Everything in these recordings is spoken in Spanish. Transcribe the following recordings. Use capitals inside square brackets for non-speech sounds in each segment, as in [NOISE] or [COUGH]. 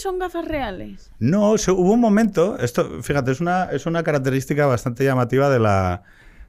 son gafas reales? No, hubo un momento, esto, fíjate, es una, es una característica bastante llamativa de la,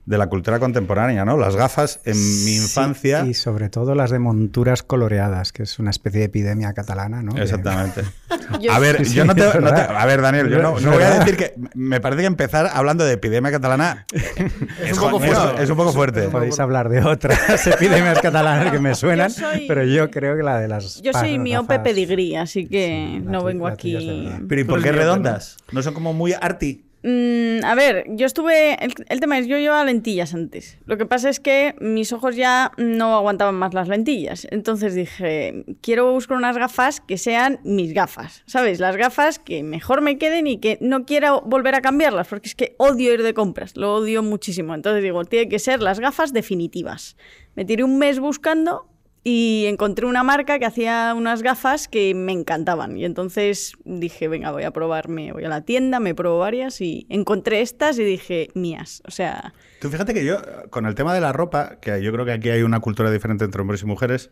de la cultura contemporánea, ¿no? Las gafas en mi infancia. y sobre todo las de monturas coloreadas, que es una especie de epidemia catalana, ¿no? Exactamente. [LAUGHS] a ver, yo no te, A ver, Daniel, yo no, voy a decir que. Me parece que empezar hablando de epidemia catalana [LAUGHS] es, un poco fuerte. Es un poco fuerte. Podéis hablar de otras [LAUGHS] epidemias catalanas que me suenan, pero yo creo que la de las. Yo soy miope pedigrí, así que no vengo aquí. Pero ¿y por qué redondas? ¿No son como muy arty? Mm, a ver, yo estuve. El, tema es, yo llevaba lentillas antes. Lo que pasa es que mis ojos ya no aguantaban más las lentillas. Entonces dije, quiero buscar unas gafas que sean mis gafas. ¿Sabes? Las gafas que mejor me queden y que no quiero volver a cambiarlas, porque es que odio ir de compras. Lo odio muchísimo. Entonces digo, tiene que ser las gafas definitivas. Me tiré un mes buscando y encontré una marca que hacía unas gafas que me encantaban. Y entonces dije, venga, voy a probarme, voy a la tienda, me pruebo varias y encontré estas y dije, mías. O sea... Tú fíjate que yo, con el tema de la ropa, que yo creo que aquí hay una cultura diferente entre hombres y mujeres,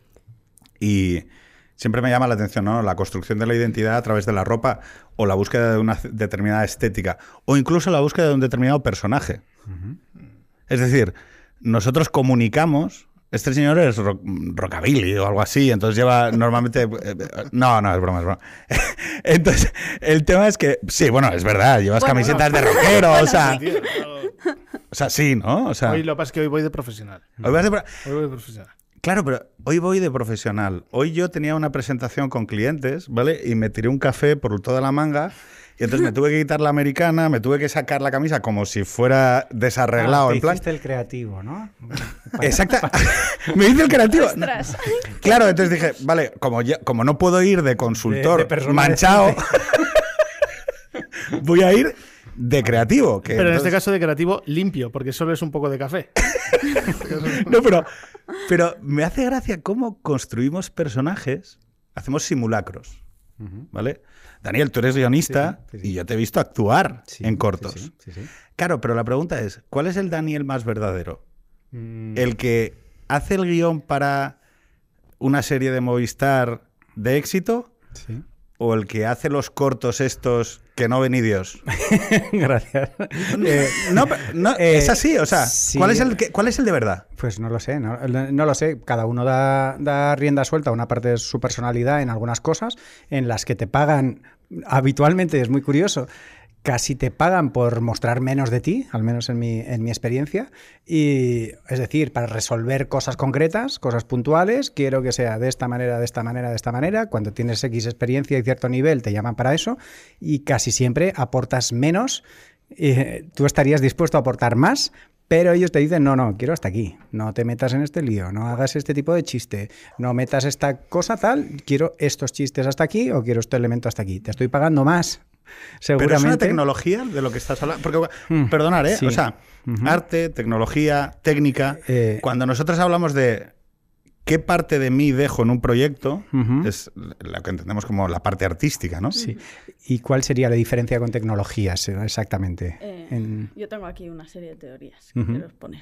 y siempre me llama la atención, ¿no? La construcción de la identidad a través de la ropa o la búsqueda de una determinada estética o incluso la búsqueda de un determinado personaje. Es decir, nosotros comunicamos este señor es rockabilly o algo así, entonces lleva normalmente... Eh, eh, no, no, es broma, es broma. [LAUGHS] Entonces, el tema es que, sí, bueno, es verdad, llevas camisetas de rockero, o sea... O sea, sí, ¿no? O sea, hoy lo que pasa es que hoy voy de profesional. Hoy, voy de profesional. Claro, pero hoy voy de profesional. Hoy yo tenía una presentación con clientes, ¿vale? Y me tiré un café por toda la manga y entonces me tuve que quitar la americana, me tuve que sacar la camisa como si fuera desarreglado. Ah, en plan... el creativo, ¿no? [LAUGHS] Exacto. [LAUGHS] me hice el creativo. [LAUGHS] claro, entonces dije, vale, como, como no puedo ir de consultor manchado, voy a ir de creativo. pero en este caso de creativo limpio, porque solo es un poco de café. no, pero, pero me hace gracia cómo construimos personajes, hacemos simulacros, ¿vale? Daniel, tú eres guionista y yo te he visto actuar en cortos. Claro, pero la pregunta es, ¿cuál es el Daniel más verdadero? Mm. ¿El que hace el guion para una serie de Movistar de éxito? ¿O el que hace los cortos estos que no ven ni Dios? [LAUGHS] Gracias. Eh, no, [LAUGHS] eh, es así, o sea, ¿cuál, es el ¿cuál es el de verdad? Pues no lo sé, no, lo sé. Cada uno da, da, rienda suelta a una parte de su personalidad en algunas cosas en las que te pagan habitualmente, es muy curioso, casi te pagan por mostrar menos de ti, al menos en mi, en mi experiencia. Y es decir, para resolver cosas concretas, cosas puntuales, quiero que sea de esta manera, de esta manera, de esta manera. Cuando tienes X experiencia y cierto nivel, te llaman para eso. Y casi siempre aportas menos. Eh, tú estarías dispuesto a aportar más, pero ellos te dicen, no, no, quiero hasta aquí, no te metas en este lío, no hagas este tipo de chiste, no metas esta cosa tal, quiero estos chistes hasta aquí o quiero este elemento hasta aquí, te estoy pagando más. Seguramente. [LAUGHS] Pero es una tecnología de lo que estás hablando. Porque, mm, perdonar, ¿eh? O sea, arte, tecnología, técnica. Eh, cuando nosotros hablamos de qué parte de mí dejo en un proyecto es lo que entendemos como la parte artística, ¿no? Sí. ¿Y cuál sería la diferencia con tecnologías eh, exactamente? Eh, yo tengo aquí una serie de teorías que quiero exponer.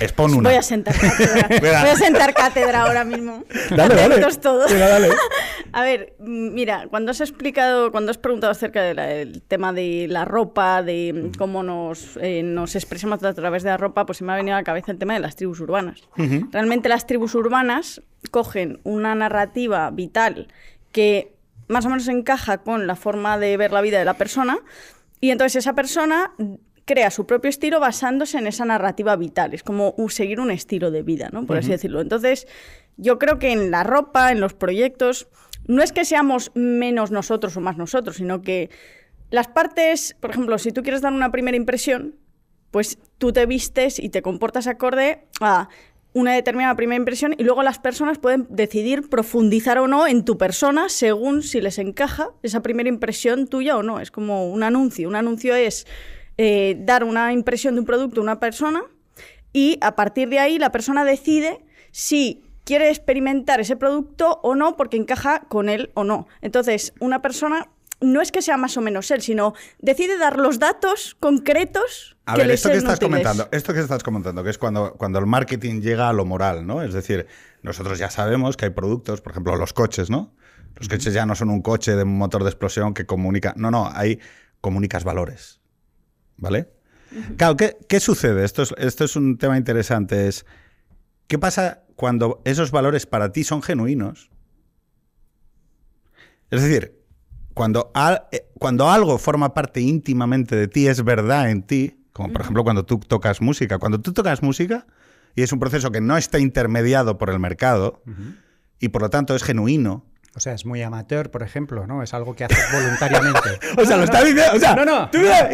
Expon una. Voy a sentar cátedra. [LAUGHS] Voy a sentar cátedra ahora mismo. Dale, dale. todos. dale. [LAUGHS] A ver, mira, cuando has explicado, cuando has preguntado acerca del tema de la ropa, de cómo nos, eh, nos expresamos a través de la ropa, pues se me ha venido a la cabeza el tema de las tribus urbanas. Realmente las tribus urbanas cogen una narrativa vital que más o menos encaja con la forma de ver la vida de la persona y entonces esa persona crea su propio estilo basándose en esa narrativa vital. Es como seguir un estilo de vida, ¿no? Por así decirlo. Entonces, yo creo que en la ropa, en los proyectos, no es que seamos menos nosotros o más nosotros, sino que las partes, por ejemplo, si tú quieres dar una primera impresión, pues tú te vistes y te comportas acorde a una determinada primera impresión y luego las personas pueden decidir profundizar o no en tu persona según si les encaja esa primera impresión tuya o no. Es como un anuncio. Un anuncio es eh, dar una impresión de un producto a una persona y a partir de ahí la persona decide si quiere experimentar ese producto o no porque encaja con él o no. Entonces, una persona no es que sea más o menos él, sino decide dar los datos concretos. A ver, esto que estás comentando, esto que estás comentando, que es cuando, cuando el marketing llega a lo moral, ¿no? Es decir, nosotros ya sabemos que hay productos, por ejemplo, los coches, ¿no? Los coches ya no son un coche de un motor de explosión que comunica. No, no, ahí comunicas valores. ¿Vale? Claro, ¿qué, qué sucede? Esto es, esto es un tema interesante. Es, ¿Qué pasa cuando esos valores para ti son genuinos? Es decir, cuando, al- eh, cuando algo forma parte íntimamente de ti, es verdad en ti, como por ejemplo cuando tú tocas música. Cuando tú tocas música y es un proceso que no está intermediado por el mercado y por lo tanto es genuino. O sea, es muy amateur, por ejemplo, ¿no? Es algo que haces voluntariamente. [LAUGHS] O sea, lo está diciendo. O sea, No, no. tú mira,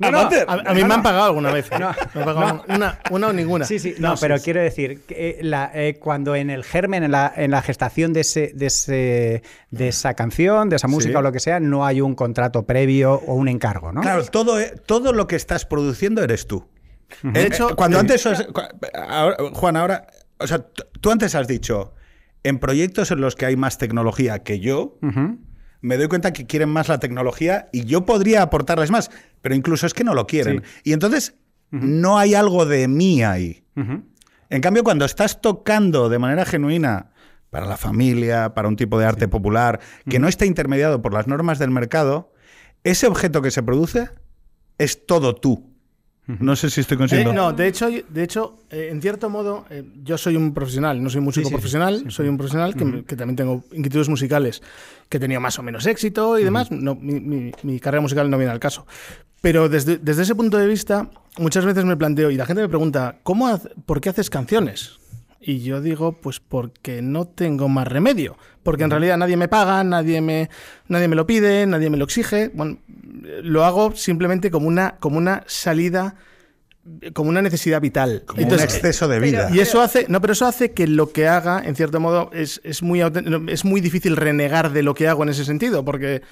No, no, amateur. A, a mí me han pagado alguna vez. ¿eh? No. Me han pagado una, una o ninguna. Sí, sí, no, pero quiero decir, que, eh, la- eh, cuando en el germen, en la, en la gestación de, ese, de, ese, de esa canción, de esa música Sí. o lo que sea, no hay un contrato previo o un encargo, ¿no? Claro, todo, eh, todo lo que estás produciendo eres tú. De hecho, Eh, cuando eh, antes. ahora- Juan, ahora. O sea, tú antes has dicho. En proyectos en los que hay más tecnología que yo, me doy cuenta que quieren más la tecnología y yo podría aportarles más, pero incluso es que no lo quieren. Y entonces no hay algo de mí ahí. En cambio, cuando estás tocando de manera genuina para la familia, para un tipo de arte popular, que no está intermediado por las normas del mercado, ese objeto que se produce es todo tú. No sé si estoy Eh, consiguiendo. no, de hecho, de hecho eh, en cierto modo, eh, yo soy un profesional, no soy músico Sí, sí, sí. profesional, soy un profesional que, que también tengo inquietudes musicales, que he tenido más o menos éxito y demás. No, mi, mi- mi carrera musical no viene al caso. Pero desde, desde ese punto de vista, muchas veces me planteo, y la gente me pregunta, ¿cómo haz- ¿por qué haces canciones? Y yo digo, pues porque no tengo más remedio. Porque en realidad nadie me paga, nadie me, nadie me lo pide, nadie me lo exige. Bueno, lo hago simplemente como una, como una salida, como una necesidad vital. Como Entonces, un exceso de pero- vida. y eso hace, no, pero eso hace que lo que haga, en cierto modo, es, es muy, es muy difícil renegar de lo que hago en ese sentido, porque,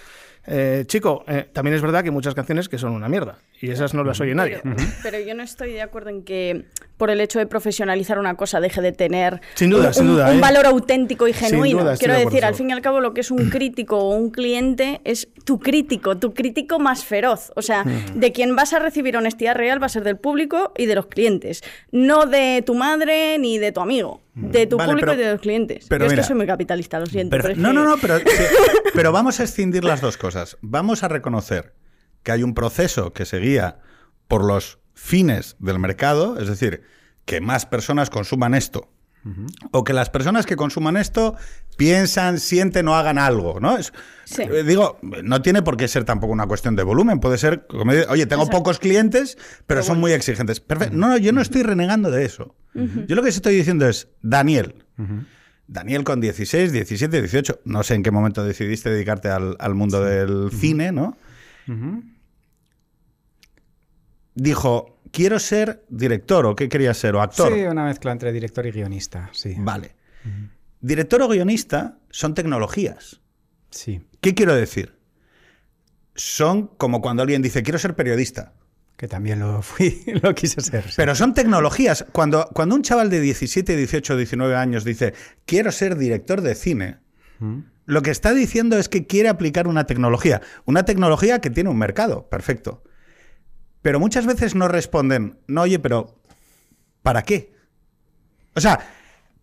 eh, chico, eh, también es verdad que hay muchas canciones que son una mierda, y esas no las oye nadie. Pero, pero yo no estoy de acuerdo en que por el hecho de profesionalizar una cosa deje de tener Sin duda, un, sin duda, un ¿eh? valor auténtico y genuino. duda, Quiero decir, al fin y al cabo, lo que es un crítico o un cliente es tu crítico, tu crítico más feroz. O sea, de quien vas a recibir honestidad real va a ser del público y de los clientes, no de tu madre ni de tu amigo. De tu Vale, público pero- y de los clientes. pero Yo es mira, que soy muy capitalista, lo siento. Pero- pero es no, que- no, no, pero, [LAUGHS] pero vamos a escindir las dos cosas. Vamos a reconocer que hay un proceso que se guía por los fines del mercado, es decir, que más personas consuman esto. O que las personas que consuman esto piensan, sienten o hagan algo, ¿no? Es- Sí. eh, digo, no tiene por qué ser tampoco una cuestión de volumen, puede ser, como dice, oye, tengo Exacto. pocos clientes, pero son muy exigentes. Perfecto. No, no, yo no estoy renegando de eso. Yo lo que estoy diciendo es, Daniel, Daniel con 16, 17, 18, no sé en qué momento decidiste dedicarte al, al mundo del cine, ¿no? Dijo, quiero ser director, o qué querías ser, o actor. Sí, una mezcla entre director y guionista, sí. Vale. Director o guionista son tecnologías. Sí, ¿Qué quiero decir? Son como cuando alguien dice, quiero ser periodista. que también lo fui, [LAUGHS] lo quise ser. sí. Pero son tecnologías. Cuando, cuando un chaval de 17, 18, 19 años dice, quiero ser director de cine, lo que está diciendo es que quiere aplicar una tecnología. Una tecnología que tiene un mercado, perfecto. Pero muchas veces no responden, no, oye, pero ¿para qué? O sea,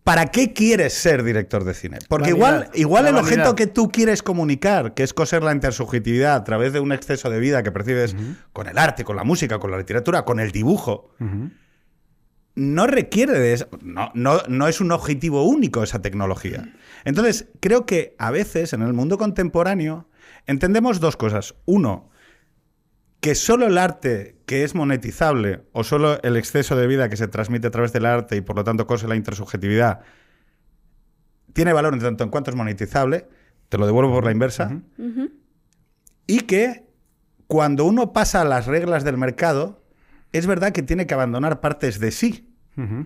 ¿para qué quieres ser director de cine? Porque igual, igual el objeto que tú quieres comunicar, que es coser la intersubjetividad a través de un exceso de vida que percibes con el arte, con la música, con la literatura, con el dibujo, no requiere de eso. No, no, no es un objetivo único esa tecnología. Entonces, creo que a veces en el mundo contemporáneo entendemos dos cosas. Uno, que solo el arte que es monetizable o solo el exceso de vida que se transmite a través del arte y por lo tanto cose la intersubjetividad tiene valor en tanto en cuanto es monetizable, te lo devuelvo por la inversa, y que cuando uno pasa a las reglas del mercado, es verdad que tiene que abandonar partes de sí.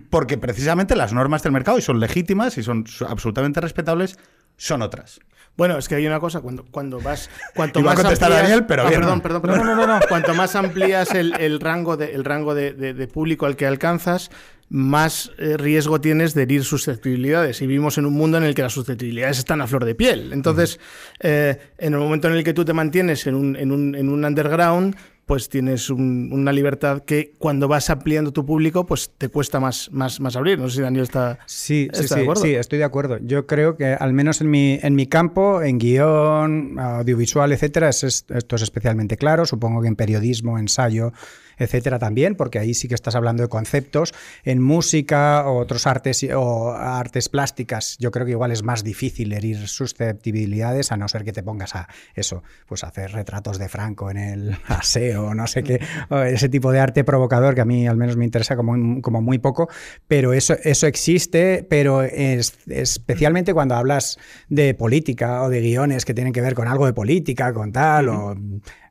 Porque precisamente las normas del mercado, y son legítimas y son absolutamente respetables, son otras. Bueno, es que hay una cosa, cuando, cuando vas. Cuanto Iba a contestar amplías- Daniel, pero Ah, bien. perdón, perdón, perdón. No, no, no, Cuanto más amplías el, el rango, de, el rango de, de- de público al que alcanzas, más eh, riesgo tienes de herir susceptibilidades. Y vivimos en un mundo en el que las susceptibilidades están a flor de piel. Entonces, eh, en el momento en el que tú te mantienes en un, en un, en un underground, pues tienes un- una libertad que cuando vas ampliando tu público, pues te cuesta más, más, más abrir. No sé si Daniel está, Sí, sí, está sí, de acuerdo. sí, estoy de acuerdo. Yo creo que al menos en mi, en mi campo, en guion, audiovisual, etcétera, es- es- esto es especialmente claro. Supongo que en periodismo, ensayo, etcétera también, porque ahí sí que estás hablando de conceptos. En música o otros artes o artes plásticas, yo creo que igual es más difícil herir susceptibilidades, a no ser que te pongas a eso, pues a hacer retratos de Franco en el [LAUGHS] aseo, no sé qué, ese tipo de arte provocador que a mí al menos me interesa como, como muy poco, pero eso, eso existe, pero es, especialmente cuando hablas de política o de guiones que tienen que ver con algo de política, con tal, o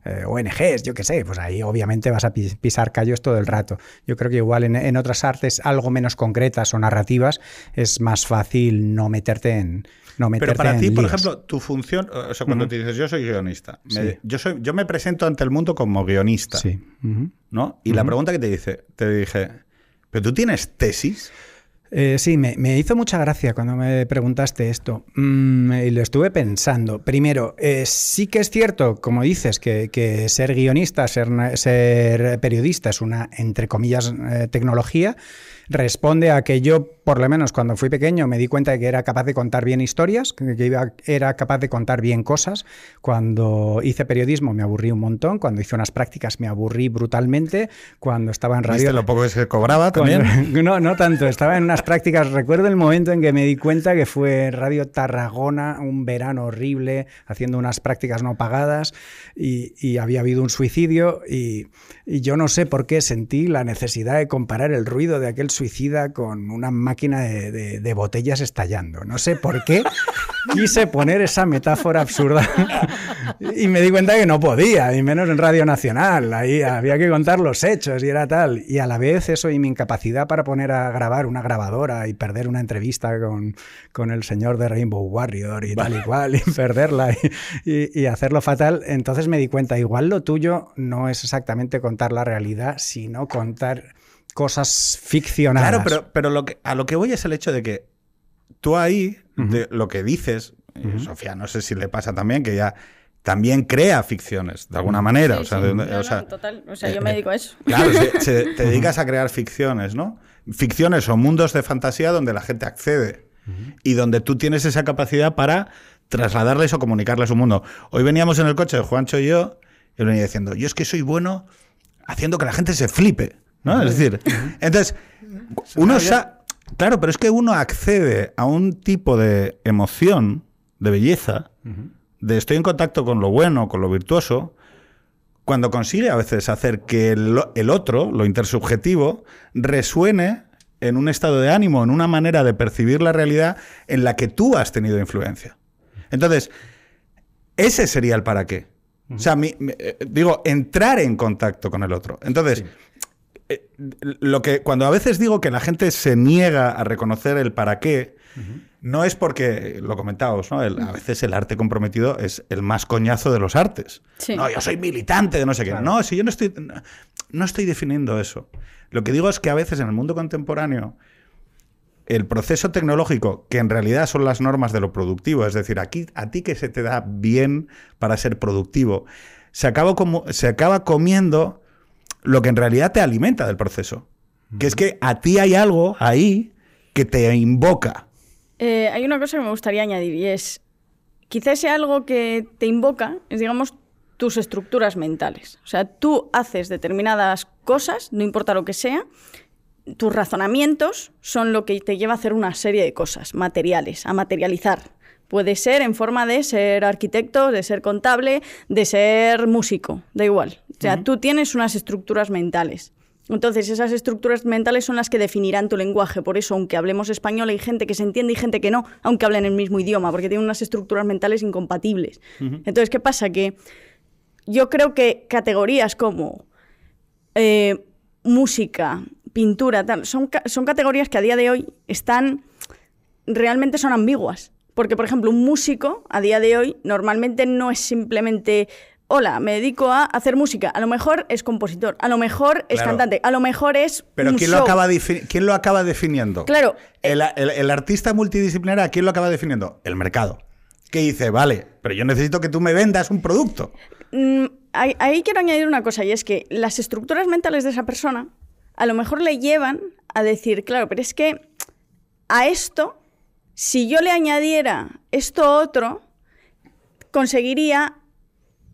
eh, ONGs, yo qué sé, pues ahí obviamente vas a pi- pisar callos todo el rato. Yo creo que igual en, en otras artes algo menos concretas o narrativas es más fácil no meterte en... No meterte Pero para en ti, por ejemplo, tu función, o sea, cuando te dices yo soy guionista, me- yo, soy, yo me presento ante el mundo como guionista, Sí. ¿no? Y la pregunta que te dice, te dije, ¿pero tú tienes tesis? Eh, sí, me, me hizo mucha gracia cuando me preguntaste esto. Mm, y lo estuve pensando. Primero, eh, sí que es cierto, como dices, que, que ser guionista, ser, ser periodista es una, entre comillas, eh, tecnología. Responde a que yo, por lo menos cuando fui pequeño, me di cuenta de que era capaz de contar bien historias, que iba- era capaz de contar bien cosas. Cuando hice periodismo me aburrí un montón. Cuando hice unas prácticas me aburrí brutalmente. Cuando estaba en radio... ¿Viste lo poco que se cobraba también? Cuando- [LAUGHS] no, no tanto. Estaba en unas prácticas. Recuerdo el momento en que me di cuenta que fue en Radio Tarragona, un verano horrible, haciendo unas prácticas no pagadas y, y había habido un suicidio. Y, y yo no sé por qué sentí la necesidad de comparar el ruido de aquel suicida con una máquina de, de- de botellas estallando. No sé por qué quise poner esa metáfora absurda y me di cuenta que no podía, y menos en Radio Nacional. Ahí había que contar los hechos y era tal. Y a la vez eso y mi incapacidad para poner a grabar una grabadora y perder una entrevista con, con el señor de Rainbow Warrior y tal y cual, y perderla y, y- y hacerlo fatal. Entonces me di cuenta, igual lo tuyo no es exactamente contar la realidad, sino contar cosas ficcionadas. Claro, pero, pero lo que, a lo que voy es el hecho de que tú ahí, de lo que dices, y Sofía, no sé si le pasa también, que ya también crea ficciones, de alguna manera. Sí, o sea, sí. de- No, o no, sea, total. O sea, yo eh, me eh, dedico a eso. Claro, se- [LAUGHS] se- te dedicas a crear ficciones, ¿no? Ficciones o mundos de fantasía donde la gente accede y donde tú tienes esa capacidad para trasladarles o comunicarles un mundo. Hoy veníamos en el coche, Juancho y yo, y él venía diciendo, yo es que soy bueno haciendo que la gente se flipe, ¿no? Es decir, entonces, uno Claro, pero es que uno accede a un tipo de emoción, de belleza, de estoy en contacto con lo bueno, con lo virtuoso, cuando consigue a veces hacer que el, el otro, lo intersubjetivo, resuene en un estado de ánimo, en una manera de percibir la realidad en la que tú has tenido influencia. Entonces, ese sería el para qué. O sea, mi- mi- eh, digo, entrar en contacto con el otro. Entonces, eh, lo que cuando a veces digo que la gente se niega a reconocer el para qué, no es porque, lo comentábamos, ¿no? El- a veces el arte comprometido es el más coñazo de los artes. Sí. No, yo soy militante de no sé qué. No, si yo no estoy, no estoy definiendo eso. Lo que digo es que a veces en el mundo contemporáneo el proceso tecnológico, que en realidad son las normas de lo productivo, es decir, aquí, a ti que se te da bien para ser productivo, se acaba, como, se acaba comiendo lo que en realidad te alimenta del proceso. Que es que a ti hay algo ahí que te invoca. Eh, hay una cosa que me gustaría añadir y es, quizás sea algo que te invoca, es digamos tus estructuras mentales. O sea, tú haces determinadas cosas, no importa lo que sea, tus razonamientos son lo que te lleva a hacer una serie de cosas materiales, a materializar. Puede ser en forma de ser arquitecto, de ser contable, de ser músico, da igual. O sea, tú tienes unas estructuras mentales. Entonces, esas estructuras mentales son las que definirán tu lenguaje. Por eso, aunque hablemos español, hay gente que se entiende y gente que no, aunque hablen el mismo idioma, porque tienen unas estructuras mentales incompatibles. Entonces, ¿qué pasa? Que yo creo que categorías como eh, música, pintura, tal, son, son categorías que a día de hoy están, realmente son ambiguas. Porque, por ejemplo, un músico a día de hoy normalmente no es simplemente, hola, me dedico a hacer música. A lo mejor es compositor, a lo mejor es Claro. cantante, a lo mejor es Pero un ¿quién lo, acaba ¿quién lo acaba definiendo? Claro. El, el- el artista multidisciplinar, ¿a quién lo acaba definiendo? El mercado. Que dice, vale, pero yo necesito que tú me vendas un producto. Mm, ahí, ahí quiero añadir una cosa, y es que las estructuras mentales de esa persona a lo mejor le llevan a decir, claro, pero es que a esto, si yo le añadiera esto otro, conseguiría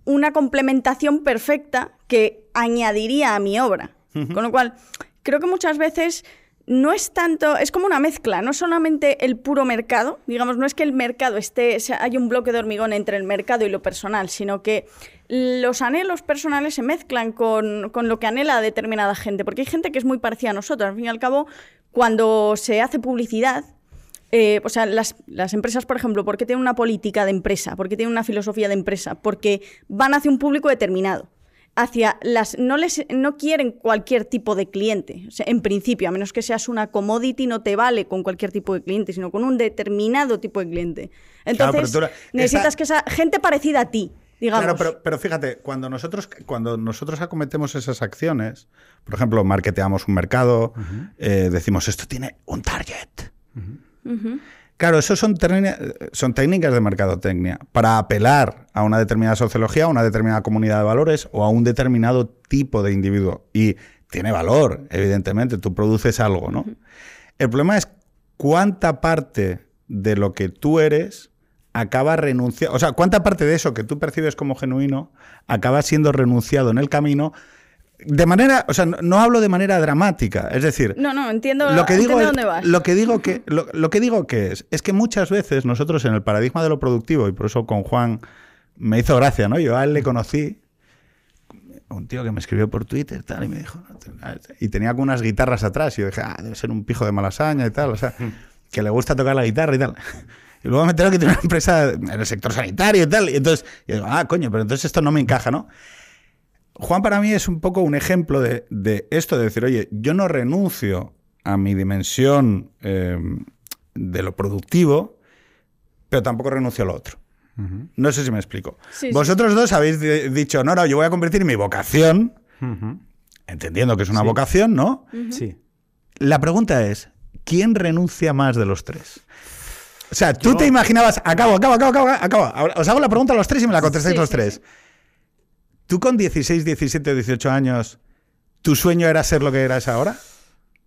una complementación perfecta que añadiría a mi obra. Con lo cual, creo que muchas veces no es tanto, es como una mezcla, no solamente el puro mercado, digamos, no es que el mercado esté, hay un bloque de hormigón entre el mercado y lo personal, sino que los anhelos personales se mezclan con, con lo que anhela determinada gente, porque hay gente que es muy parecida a nosotros. Al fin y al cabo, cuando se hace publicidad, eh, o sea, las, las, empresas, por ejemplo, ¿por qué tienen una política de empresa? ¿Por qué tienen una filosofía de empresa? Porque van hacia un público determinado hacia las no les no quieren cualquier tipo de cliente, o sea, en principio, a menos que seas una commodity no te vale con cualquier tipo de cliente, sino con un determinado tipo de cliente. Entonces, claro, necesitas esa... que esa gente parecida a ti, digamos. Claro, pero, pero, fíjate, cuando nosotros cuando nosotros acometemos esas acciones, por ejemplo, marketeamos un mercado, uh -huh. eh, decimos esto tiene un target. Uh -huh. Claro, eso son, son técnicas de mercadotecnia para apelar a una determinada sociología, a una determinada comunidad de valores o a un determinado tipo de individuo. Y tiene valor, evidentemente, tú produces algo, ¿no? El problema es cuánta parte de lo que tú eres acaba renunciando, o sea, cuánta parte de eso que tú percibes como genuino acaba siendo renunciado en el camino de manera, o sea, no, no, hablo de manera dramática, es decir, no, no, entiendo, lo que digo entiendo es, dónde vas. Lo que digo que [LAUGHS] lo, lo, que digo que es es que muchas veces nosotros en el paradigma de lo productivo y por eso con Juan me hizo gracia, ¿no? Yo a él le conocí un tío que me escribió por Twitter tal, y me dijo y tenía como unas guitarras atrás y yo dije, ah, debe ser un pijo de malasaña y tal, o sea, [LAUGHS] que le gusta tocar la guitarra y tal. [LAUGHS] Y luego me enteré que tiene una empresa en el sector sanitario y tal. Y entonces, y digo, ah, coño, pero entonces esto no me encaja, ¿no? Juan para mí es un poco un ejemplo de, de esto, de decir, oye, yo no renuncio a mi dimensión eh, de lo productivo, pero tampoco renuncio a lo otro. Uh -huh. No sé si me explico. Sí, Vosotros sí. dos habéis dicho, no, no, yo voy a convertir mi vocación, uh -huh. entendiendo que es una sí. vocación, ¿no? Uh -huh. Sí. La pregunta es, ¿quién renuncia más de los tres? O sea, tú yo... te imaginabas, acabo, acabo, acabo, acabo, acabo, os hago la pregunta a los tres y me la contestáis los tres. ¿Tú con 16, 17 o 18 años, tu sueño era ser lo que eras ahora?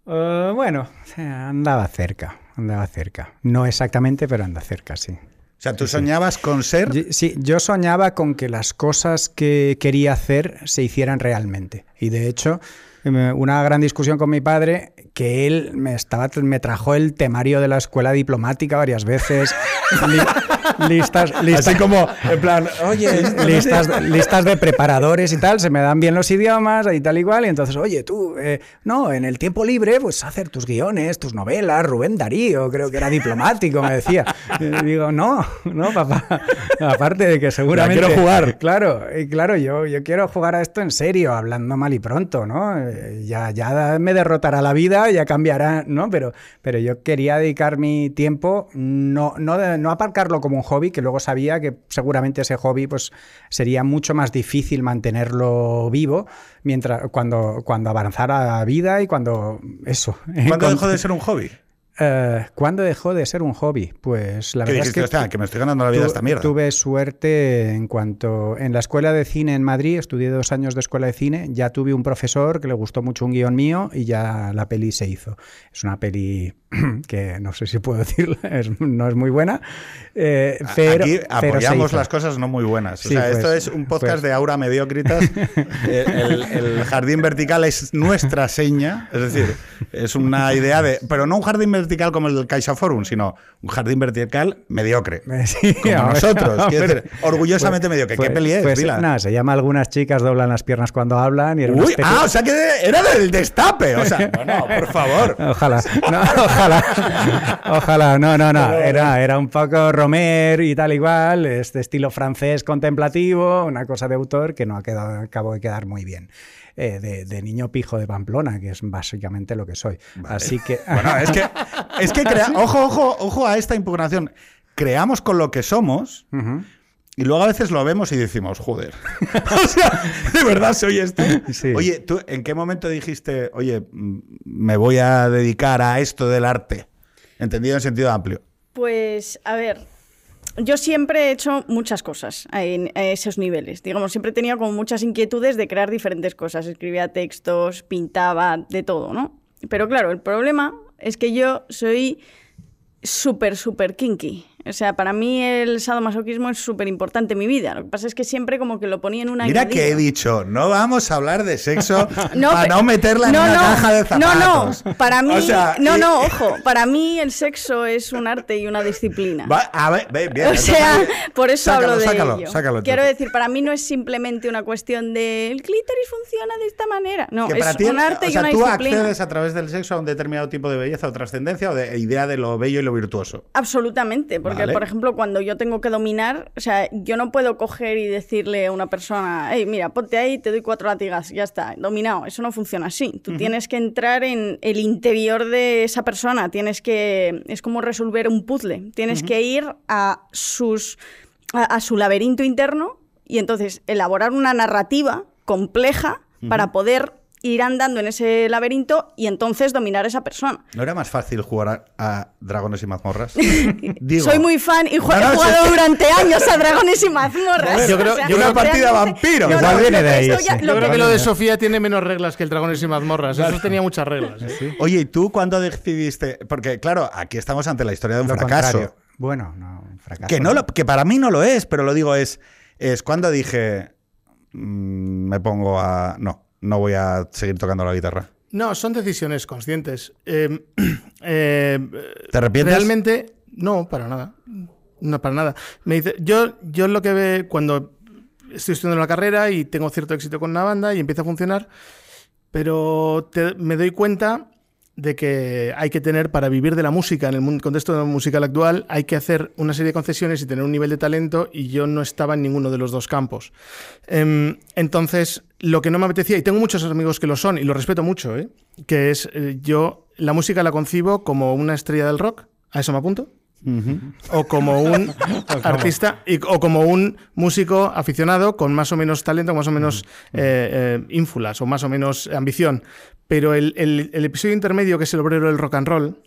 Uh, bueno, andaba cerca, andaba cerca. No exactamente, pero anda cerca, sí. O sea, ¿tú sí, soñabas sí. con ser? Sí, yo soñaba con que las cosas que quería hacer se hicieran realmente. Y de hecho, una gran discusión con mi padre, que él me, estaba, me trajo el temario de la escuela diplomática varias veces. [LAUGHS] listas, listas. Así como, en plan, oye, [LAUGHS] listas, listas de preparadores y tal, se me dan bien los idiomas y tal igual. Y entonces, oye, tú, eh, no, en el tiempo libre, pues hacer tus guiones, tus novelas, Rubén Darío, creo que era diplomático, me decía. Y digo, no, no, papá. Aparte de que seguramente. Ya quiero jugar. Claro, y claro, yo, yo quiero jugar a esto en serio, hablando mal y pronto, ¿no? Ya, ya me derrotará la vida, ya cambiará, ¿no? Pero, pero yo quería dedicar mi tiempo, no, no, no aparcarlo como un hobby, que luego sabía que seguramente ese hobby pues, sería mucho más difícil mantenerlo vivo mientras, cuando, cuando avanzara la vida y cuando eso. ¿Cuándo dejó de ser un hobby? Uh, ¿Cuándo dejó de ser un hobby? Pues la verdad es que, que me estoy ganando la vida tu, esta mierda. Tuve suerte en cuanto en la escuela de cine en Madrid, estudié dos años de escuela de cine, ya tuve un profesor que le gustó mucho un guion mío y ya la peli se hizo. Es una peli [CLEARS THROAT] que no sé si puedo [LAUGHS] decirlo, es, no es muy buena. Eh, pero, Aquí apoyamos pero las cosas no muy buenas. O sí, sea, pues, esto es un podcast pues. de aura mediocritas. [LAUGHS] el, el, jardín vertical es nuestra seña, es decir, es una idea de. Pero no un jardín vertical como el del Caixa Forum, sino un jardín vertical mediocre. [LAUGHS] Sí, como hombre, nosotros. Decir, orgullosamente pues, mediocre. ¿Qué peli es? Pues, nada, se llama Algunas chicas doblan las piernas cuando hablan. Y Uy, ah, o sea que era del destape. O sea, no, no, por favor. [LAUGHS] Ojalá. No, ojalá. [LAUGHS] Ojalá, no, no, no. Era, era un poco Romer y tal igual, este estilo francés contemplativo, una cosa de autor que no ha quedado, acabo de quedar muy bien. Eh, de, de, niño pijo de Pamplona, que es básicamente lo que soy. Vale. Así que. [LAUGHS] Bueno, es que, es que crea... [LAUGHS] ojo, ojo, ojo a esta impugnación. Creamos con lo que somos. Uh -huh. Y luego a veces lo vemos y decimos, joder. [LAUGHS] o sea, ¿de verdad soy esto? Sí. Oye, ¿tú en qué momento dijiste, oye, me voy a dedicar a esto del arte? Entendido en sentido amplio. Pues, a ver, yo siempre he hecho muchas cosas en esos niveles. Digamos, siempre he tenido como muchas inquietudes de crear diferentes cosas. Escribía textos, pintaba, de todo, ¿no? Pero claro, el problema es que yo soy súper, súper kinky. O sea, para mí el sadomasoquismo es súper importante en mi vida. Lo que pasa es que siempre como que lo ponía en una Mira que he dicho, no vamos a hablar de sexo [LAUGHS] No, para no meterla en una no, caja de zapatos. No, no, para mí, O sea, no, y- no, ojo, para mí el sexo es un arte y una disciplina. Va- a ver, ve, bien, o sea, por eso sácalo, hablo de sácalo, ello. sácalo, Quiero decir, para mí no es simplemente una cuestión de el clítoris funciona de esta manera. No, es ti, un arte o y sea, una tú disciplina. accedes a través del sexo a un determinado tipo de belleza o trascendencia o de idea de lo bello y lo virtuoso. Absolutamente, porque Vale. por ejemplo cuando yo tengo que dominar, o sea, yo no puedo coger y decirle a una persona, hey, mira, ponte ahí, te doy cuatro latigas, ya está, dominado. Eso no funciona así. Tú tienes que entrar en el interior de esa persona, tienes que, es como resolver un puzzle, tienes que ir a sus, a, a su laberinto interno y entonces elaborar una narrativa compleja para poder ir andando en ese laberinto y entonces dominar a esa persona. ¿No era más fácil jugar a, a dragones y mazmorras? [LAUGHS] Digo, Soy muy fan y ju- No, no, he jugado durante años a dragones y mazmorras. Yo creo- yo una creo- partida vampiro. Igual lo viene que de ahí, esto ya- sí. lo Yo creo que- que lo de [LAUGHS] Sofía tiene menos reglas que el Dragones y Mazmorras. Eso tenía muchas reglas. Oye, ¿y tú cuándo decidiste? Porque, claro, aquí estamos ante la historia de un Lo fracaso. contrario. Bueno, no, un fracaso. Que, no lo- que para mí no lo es, pero lo digo es, es cuando dije, mm, me pongo a... No, no voy a seguir tocando la guitarra. No, son decisiones conscientes. Eh, [CLEARS THROAT] eh, ¿Te arrepientes? Realmente, no, para nada. No, para nada. Me dice, yo, yo lo que ve cuando estoy estudiando la carrera y tengo cierto éxito con una banda y empieza a funcionar, pero te- me doy cuenta de que hay que tener, para vivir de la música en el contexto musical actual, hay que hacer una serie de concesiones y tener un nivel de talento y yo no estaba en ninguno de los dos campos. Em, entonces, lo que no me apetecía, y tengo muchos amigos que lo son y lo respeto mucho, ¿eh? que es eh, yo la música la concibo como una estrella del rock, a eso me apunto, o como un [LAUGHS] artista y- o como un músico aficionado con más o menos talento, más o menos eh, eh, ínfulas o más o menos ambición. Pero el, el- el episodio intermedio, que es el obrero del rock and roll,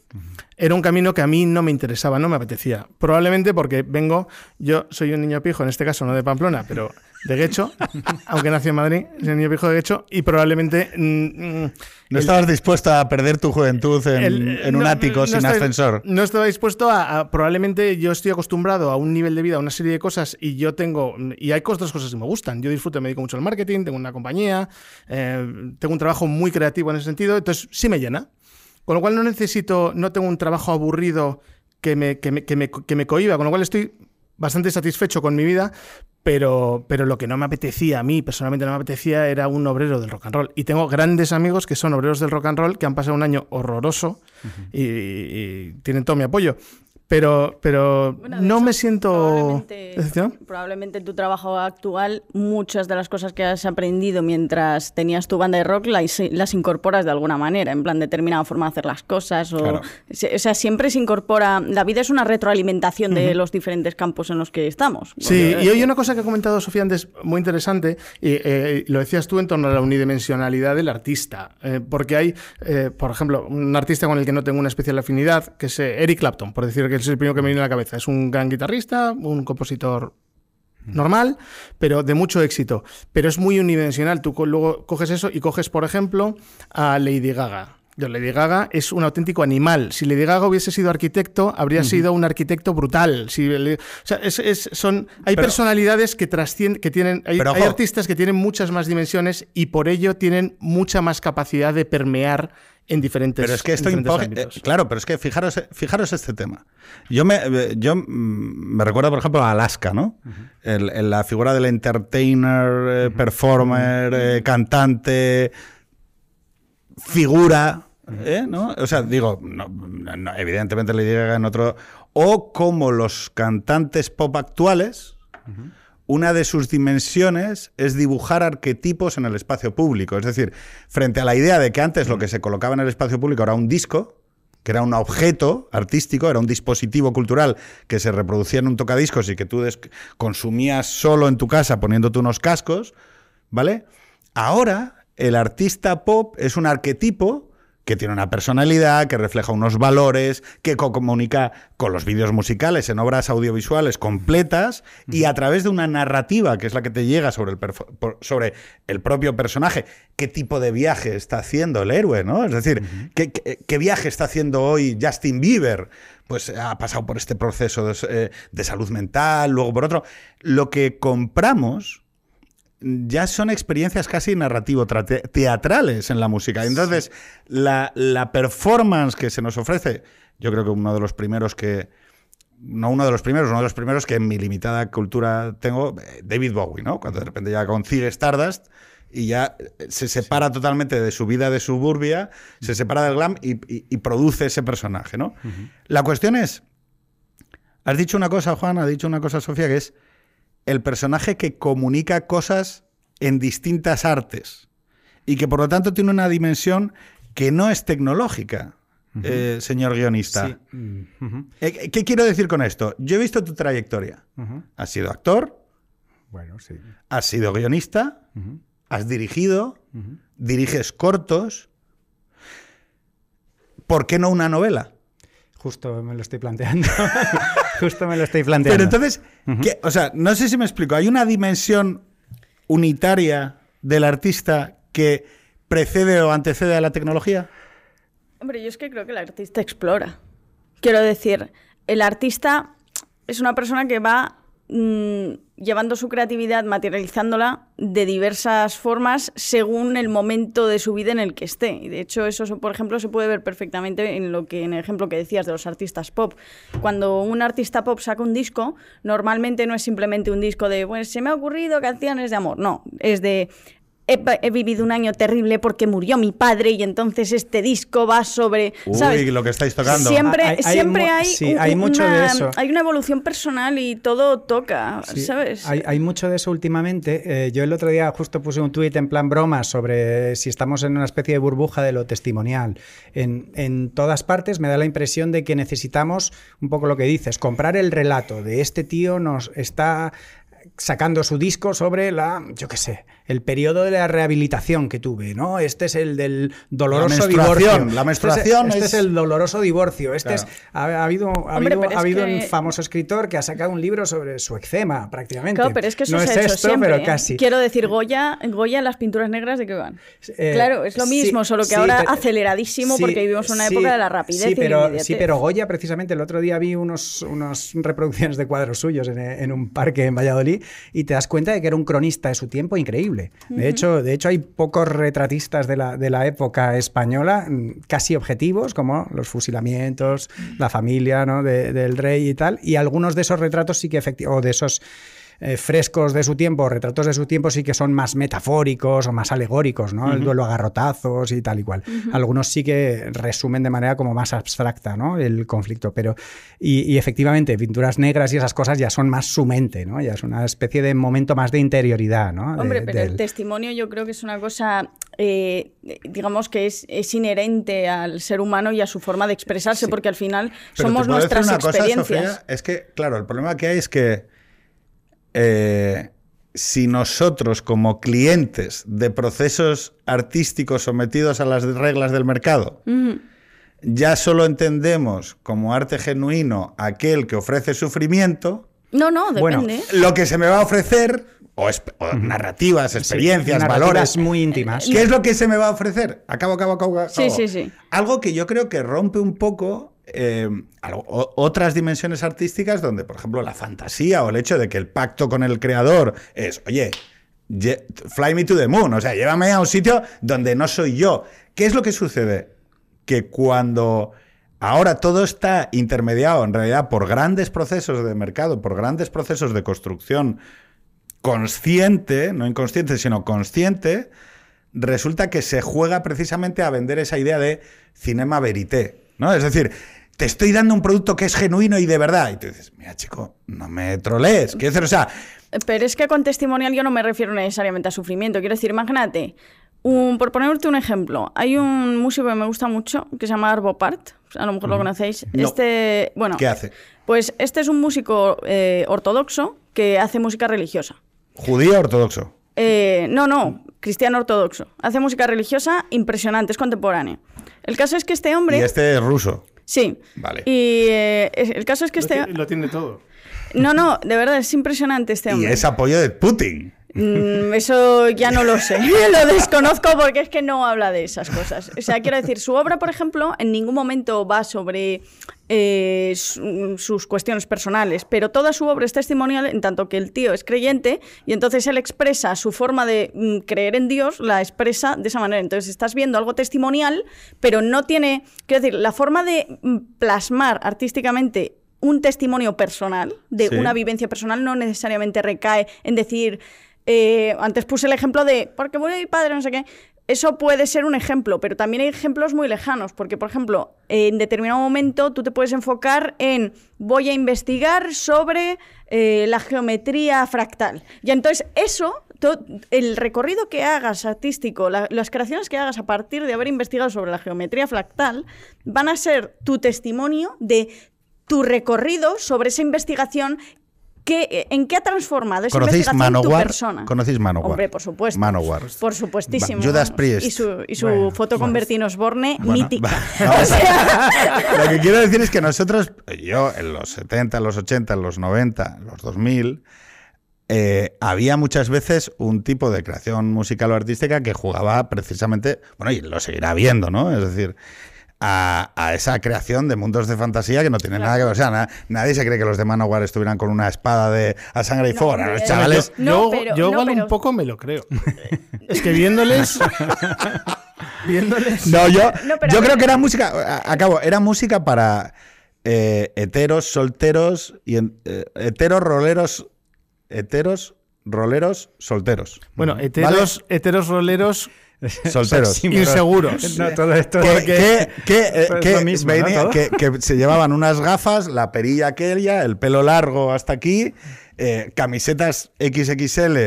era un camino que a mí no me interesaba, no me apetecía. Probablemente porque vengo, yo soy un niño pijo, en este caso no de Pamplona, pero de Guecho, aunque nací en Madrid, soy un niño pijo de Guecho, y probablemente... mm, mm, ¿No el- estabas dispuesto a perder tu juventud en, el- en un no, ático no sin ascensor? No estaba dispuesto a, a- Probablemente yo estoy acostumbrado a un nivel de vida, a una serie de cosas, y yo tengo. Y hay otras cosas que me gustan. Yo disfruto, me dedico mucho al marketing, tengo una compañía, eh, tengo un trabajo muy creativo en ese sentido, entonces sí me llena. Con lo cual no necesito. No tengo un trabajo aburrido que me, que me, que me, que me cohiba, con lo cual estoy bastante satisfecho con mi vida, pero, pero lo que no me apetecía, a mí personalmente no me apetecía, era un obrero del rock and roll. Y tengo grandes amigos que son obreros del rock and roll, que han pasado un año horroroso y, y tienen todo mi apoyo. Pero, pero Bueno, no hecho, me siento probablemente-. Probablemente en tu trabajo actual, muchas de las cosas que has aprendido mientras tenías tu banda de rock las, las incorporas de alguna manera, en plan determinada forma de hacer las cosas. O, Claro. se- o sea, siempre se incorpora. La vida es una retroalimentación de los diferentes campos en los que estamos. Sí, y hoy una cosa que ha comentado Sofía antes muy interesante, y eh, lo decías tú en torno a la unidimensionalidad del artista, eh, porque hay, eh, por ejemplo, un artista con el que no tengo una especial afinidad, que es eh, Eric Clapton, por decir que es el primero que me viene a la cabeza. Es un gran guitarrista, un compositor normal, pero de mucho éxito. Pero es muy unidimensional. Tú luego coges eso y coges, por ejemplo, a Lady Gaga. Yo, Lady Gaga es un auténtico animal. Si Lady Gaga hubiese sido arquitecto, habría sido un arquitecto brutal. Si, le- o sea, es- es- son, hay Pero- personalidades que trascienden, que tienen, hay, Pero, hay ojo. artistas que tienen muchas más dimensiones y por ello tienen mucha más capacidad de permear en diferentes Pero es que esto eh, claro, pero es que fijaros, eh, este tema. Yo me, eh, yo mm, me recuerdo, por ejemplo, a Alaska, ¿no? El- el- la figura del entertainer, eh, performer, eh, cantante, figura, ¿eh? ¿no? O sea, digo, no, no, evidentemente le llega en otro. O como los cantantes pop actuales. Una de sus dimensiones es dibujar arquetipos en el espacio público. Es decir, frente a la idea de que antes lo que se colocaba en el espacio público era un disco, que era un objeto artístico, era un dispositivo cultural que se reproducía en un tocadiscos y que tú consumías solo en tu casa poniéndote unos cascos, ¿vale? Ahora el artista pop es un arquetipo que tiene una personalidad, que refleja unos valores, que comunica con los vídeos musicales en obras audiovisuales completas y a través de una narrativa que es la que te llega sobre el, sobre el propio personaje, qué tipo de viaje está haciendo el héroe, ¿no? Es decir, ¿qué, qué, viaje está haciendo hoy Justin Bieber? Pues ha pasado por este proceso de, eh, de salud mental, luego por otro. Lo que compramos ya son experiencias casi narrativo-teatrales en la música. Entonces, la, performance que se nos ofrece, yo creo que uno de los primeros que. No uno de los primeros, uno de los primeros que en mi limitada cultura tengo, eh, David Bowie, ¿no? Cuando de repente ya consigue Stardust y ya eh, se separa totalmente de su vida de suburbia, se separa del glam y, produce ese personaje, ¿no? La cuestión es. Has dicho una cosa, Juan, ha dicho una cosa, Sofía, que es el personaje que comunica cosas en distintas artes y que por lo tanto tiene una dimensión que no es tecnológica, eh, señor guionista. Mm, eh, ¿Qué quiero decir con esto? Yo he visto tu trayectoria. Has sido actor, bueno, sí. has sido guionista, has dirigido, diriges cortos. ¿Por qué no una novela? Justo me lo estoy planteando. [LAUGHS] Justo me lo estoy planteando. Pero entonces, o sea, no sé si me explico. Hay una dimensión unitaria del artista que precede o antecede a la tecnología. Hombre, yo es que creo que el artista explora. Quiero decir, el artista es una persona que va Mm, llevando su creatividad, materializándola de diversas formas según el momento de su vida en el que esté. Y de hecho, eso, por ejemplo, se puede ver perfectamente en lo que en el ejemplo que decías de los artistas pop. Cuando un artista pop saca un disco, normalmente no es simplemente un disco de, pues se me ha ocurrido canciones de amor. No, es de he, vivido un año terrible porque murió mi padre y entonces este disco va sobre... Uy, lo que estáis tocando. Siempre hay, siempre hay, mucho una, de eso. Hay una evolución personal y todo toca, ¿sabes? Hay, mucho de eso últimamente. Eh, yo el otro día justo puse un tuit en plan broma sobre si estamos en una especie de burbuja de lo testimonial. En, en todas partes me da la impresión de que necesitamos, un poco lo que dices, comprar el relato de este tío nos está sacando su disco sobre la, yo qué sé, el periodo de la rehabilitación que tuve, ¿no? Este es el del doloroso divorcio. La menstruación este, es... el doloroso divorcio. Este es, ha, habido, ha habido, un famoso escritor que ha sacado un libro sobre su eczema, prácticamente. Claro, pero es que eso no es esto, pero ¿eh? casi. Quiero decir, Goya, Goya, las pinturas negras de qué van. Eh, claro, es lo mismo, solo que ahora aceleradísimo porque vivimos una época de la rapidez sí, pero, Sí, pero Goya, precisamente, el otro día vi unos, unos reproducciones de cuadros suyos en, en un parque en Valladolid y te das cuenta de que era un cronista de su tiempo increíble. De, hecho, de hecho, hay pocos retratistas de la, de la época española mm, casi objetivos, como los fusilamientos, la familia ¿no? del rey y tal, y algunos de esos retratos sí que efectivamente, o de esos eh, frescos de su tiempo, retratos de su tiempo, sí que son más metafóricos o más alegóricos, ¿no? El duelo a garrotazos y tal y cual. Algunos sí que resumen de manera como más abstracta, ¿no? El conflicto, pero... Y, efectivamente, pinturas negras y esas cosas ya son más su mente, ¿no? Ya es una especie de momento más de interioridad, ¿no? Hombre, pero el testimonio yo creo que es una cosa, eh, digamos que es, inherente al ser humano y a su forma de expresarse, porque al final somos nuestras experiencias. es que, claro, el problema que hay es que eh, si nosotros como clientes de procesos artísticos sometidos a las reglas del mercado, ya solo entendemos como arte genuino aquel que ofrece sufrimiento, no, no, depende. lo que se me va a ofrecer, o, narrativas, experiencias, valores. muy íntimas. ¿Qué es lo que se me va a ofrecer? Acabo, acabo, acabo. acabo. Sí, sí, sí. Algo que yo creo que rompe un poco eh, otras dimensiones artísticas donde, por ejemplo, la fantasía o el hecho de que el pacto con el creador es, oye, fly me to the moon, o sea, llévame a un sitio donde no soy yo. ¿Qué es lo que sucede? Que cuando ahora todo está intermediado en realidad por grandes procesos de mercado, por grandes procesos de construcción consciente, no inconsciente, sino consciente, resulta que se juega precisamente a vender esa idea de cinema verité. ¿no? Es decir, te estoy dando un producto que es genuino y de verdad. Y tú dices, mira, chico, no me trolees. Quiero decir, o sea. Pero es que con testimonial yo no me refiero necesariamente a sufrimiento. Quiero decir, imagínate, un, por ponerte un ejemplo, hay un músico que me gusta mucho que se llama Arvo Part. A lo mejor lo conocéis. Este, bueno, ¿Qué hace? Pues este es un músico eh, ortodoxo que hace música religiosa. ¿Judío ortodoxo? Eh, no, no, cristiano ortodoxo. Hace música religiosa impresionante, es contemporáneo. El caso es que este hombre... Y este es ruso. Sí. Vale. Y eh, el caso es que Lo este... tiene- Lo tiene todo. No, no, de verdad, es impresionante este Y hombre. es apoyo de Putin. Mm, eso ya no lo sé. [LAUGHS] lo desconozco porque es que no habla de esas cosas. O sea, quiero decir, su obra, por ejemplo, en ningún momento va sobre eh, su- sus cuestiones personales, pero toda su obra es testimonial en tanto que el tío es creyente y entonces él expresa su forma de mm, creer en Dios, la expresa de esa manera. Entonces estás viendo algo testimonial, pero no tiene, quiero decir, la forma de mm, plasmar artísticamente un testimonio personal, de Sí. una vivencia personal, no necesariamente recae en decir, eh, antes puse el ejemplo de, porque voy a mi padre, no sé qué. Eso puede ser un ejemplo, pero también hay ejemplos muy lejanos, porque, por ejemplo, en determinado momento tú te puedes enfocar en voy a investigar sobre eh, la geometría fractal. Y entonces eso, el recorrido que hagas artístico, la- las creaciones que hagas a partir de haber investigado sobre la geometría fractal, van a ser tu testimonio de tu recorrido sobre esa investigación. ¿En qué ha transformado esa ¿Conocéis investigación tu Manowar? persona? ¿Conocéis Manowar? Hombre, por supuesto. Manowar. Por supuestísimo. Va- Judas. Priest. Y su, y su Bueno, foto con Bertino Osborne, Bueno, mítica. va- vamos [LAUGHS] O sea, [LAUGHS] Lo que quiero decir es que nosotros, yo en los 70, en los 80, en los 90, en los 2000, eh, había muchas veces un tipo de creación musical o artística que jugaba precisamente, bueno, y lo seguirá viendo, ¿no? Es decir, a, a esa creación de mundos de fantasía que no tienen nada que ver. O sea, na- nadie se cree que los de Manowar estuvieran con una espada de a sangre y No, fuego. los eh, chavales. No, yo pero- yo no, igual pero- un poco me lo creo. es que viéndoles. [LAUGHS] viéndoles. No, yo, pero yo creo que era música, a- acabo, era música para eh, heteros, solteros y eh, heteros, roleros, heteros, roleros, solteros. Bueno, heteros, heteros roleros [LAUGHS] Solteros. Inseguros. No, todo esto. Que, que- que, [LAUGHS] que lo mismo, ¿no? venía- Todo. que- que se llevaban unas gafas, la perilla aquella, el pelo largo hasta aquí, eh, camisetas XXL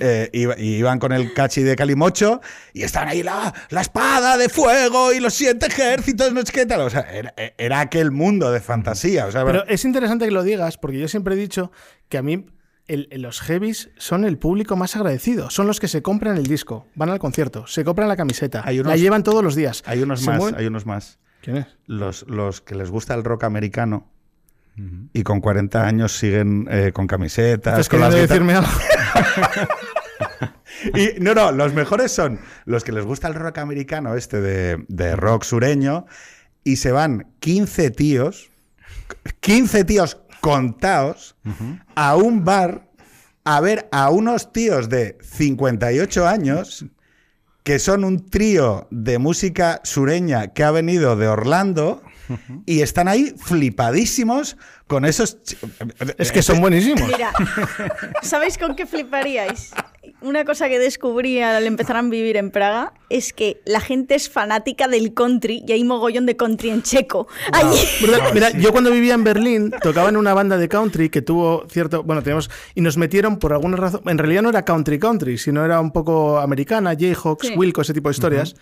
eh, y, y iban con el cachi de Calimocho y estaban ahí la, la espada de fuego y los siete ejércitos, no sé qué tal. O sea, era, era aquel mundo de fantasía. O sea, Pero es interesante que lo digas, porque yo siempre he dicho que a mí el- los heavies son el público más agradecido. Son los que se compran el disco, van al concierto, se compran la camiseta, Hay unos- la llevan todos los días. hay unos más, mueven- hay unos más. ¿Quién es? Los, los que les gusta el rock americano y con 40 años siguen eh, con camisetas. ¿Estás con las queriendo guitar- decirme [LAUGHS] algo? Y no, no, los mejores son los que les gusta el rock americano, este de, de rock sureño, y se van 15 tíos, 15 tíos contados, a un bar a ver a unos tíos de 58 años que son un trío de música sureña que ha venido de Orlando y están ahí flipadísimos con esos... Es que son buenísimos. Mira, [LAUGHS] ¿sabéis con qué fliparíais? Una cosa que descubrí al empezar a vivir en Praga es que la gente es fanática del country y hay mogollón de country en checo. Allí. ¿Verdad? Mira, yo cuando vivía en Berlín tocaba en una banda de country que tuvo cierto, bueno, teníamos y nos metieron por alguna razón, en realidad no era country country, sino era un poco americana, Jayhawks, Sí. Wilco, ese tipo de historias.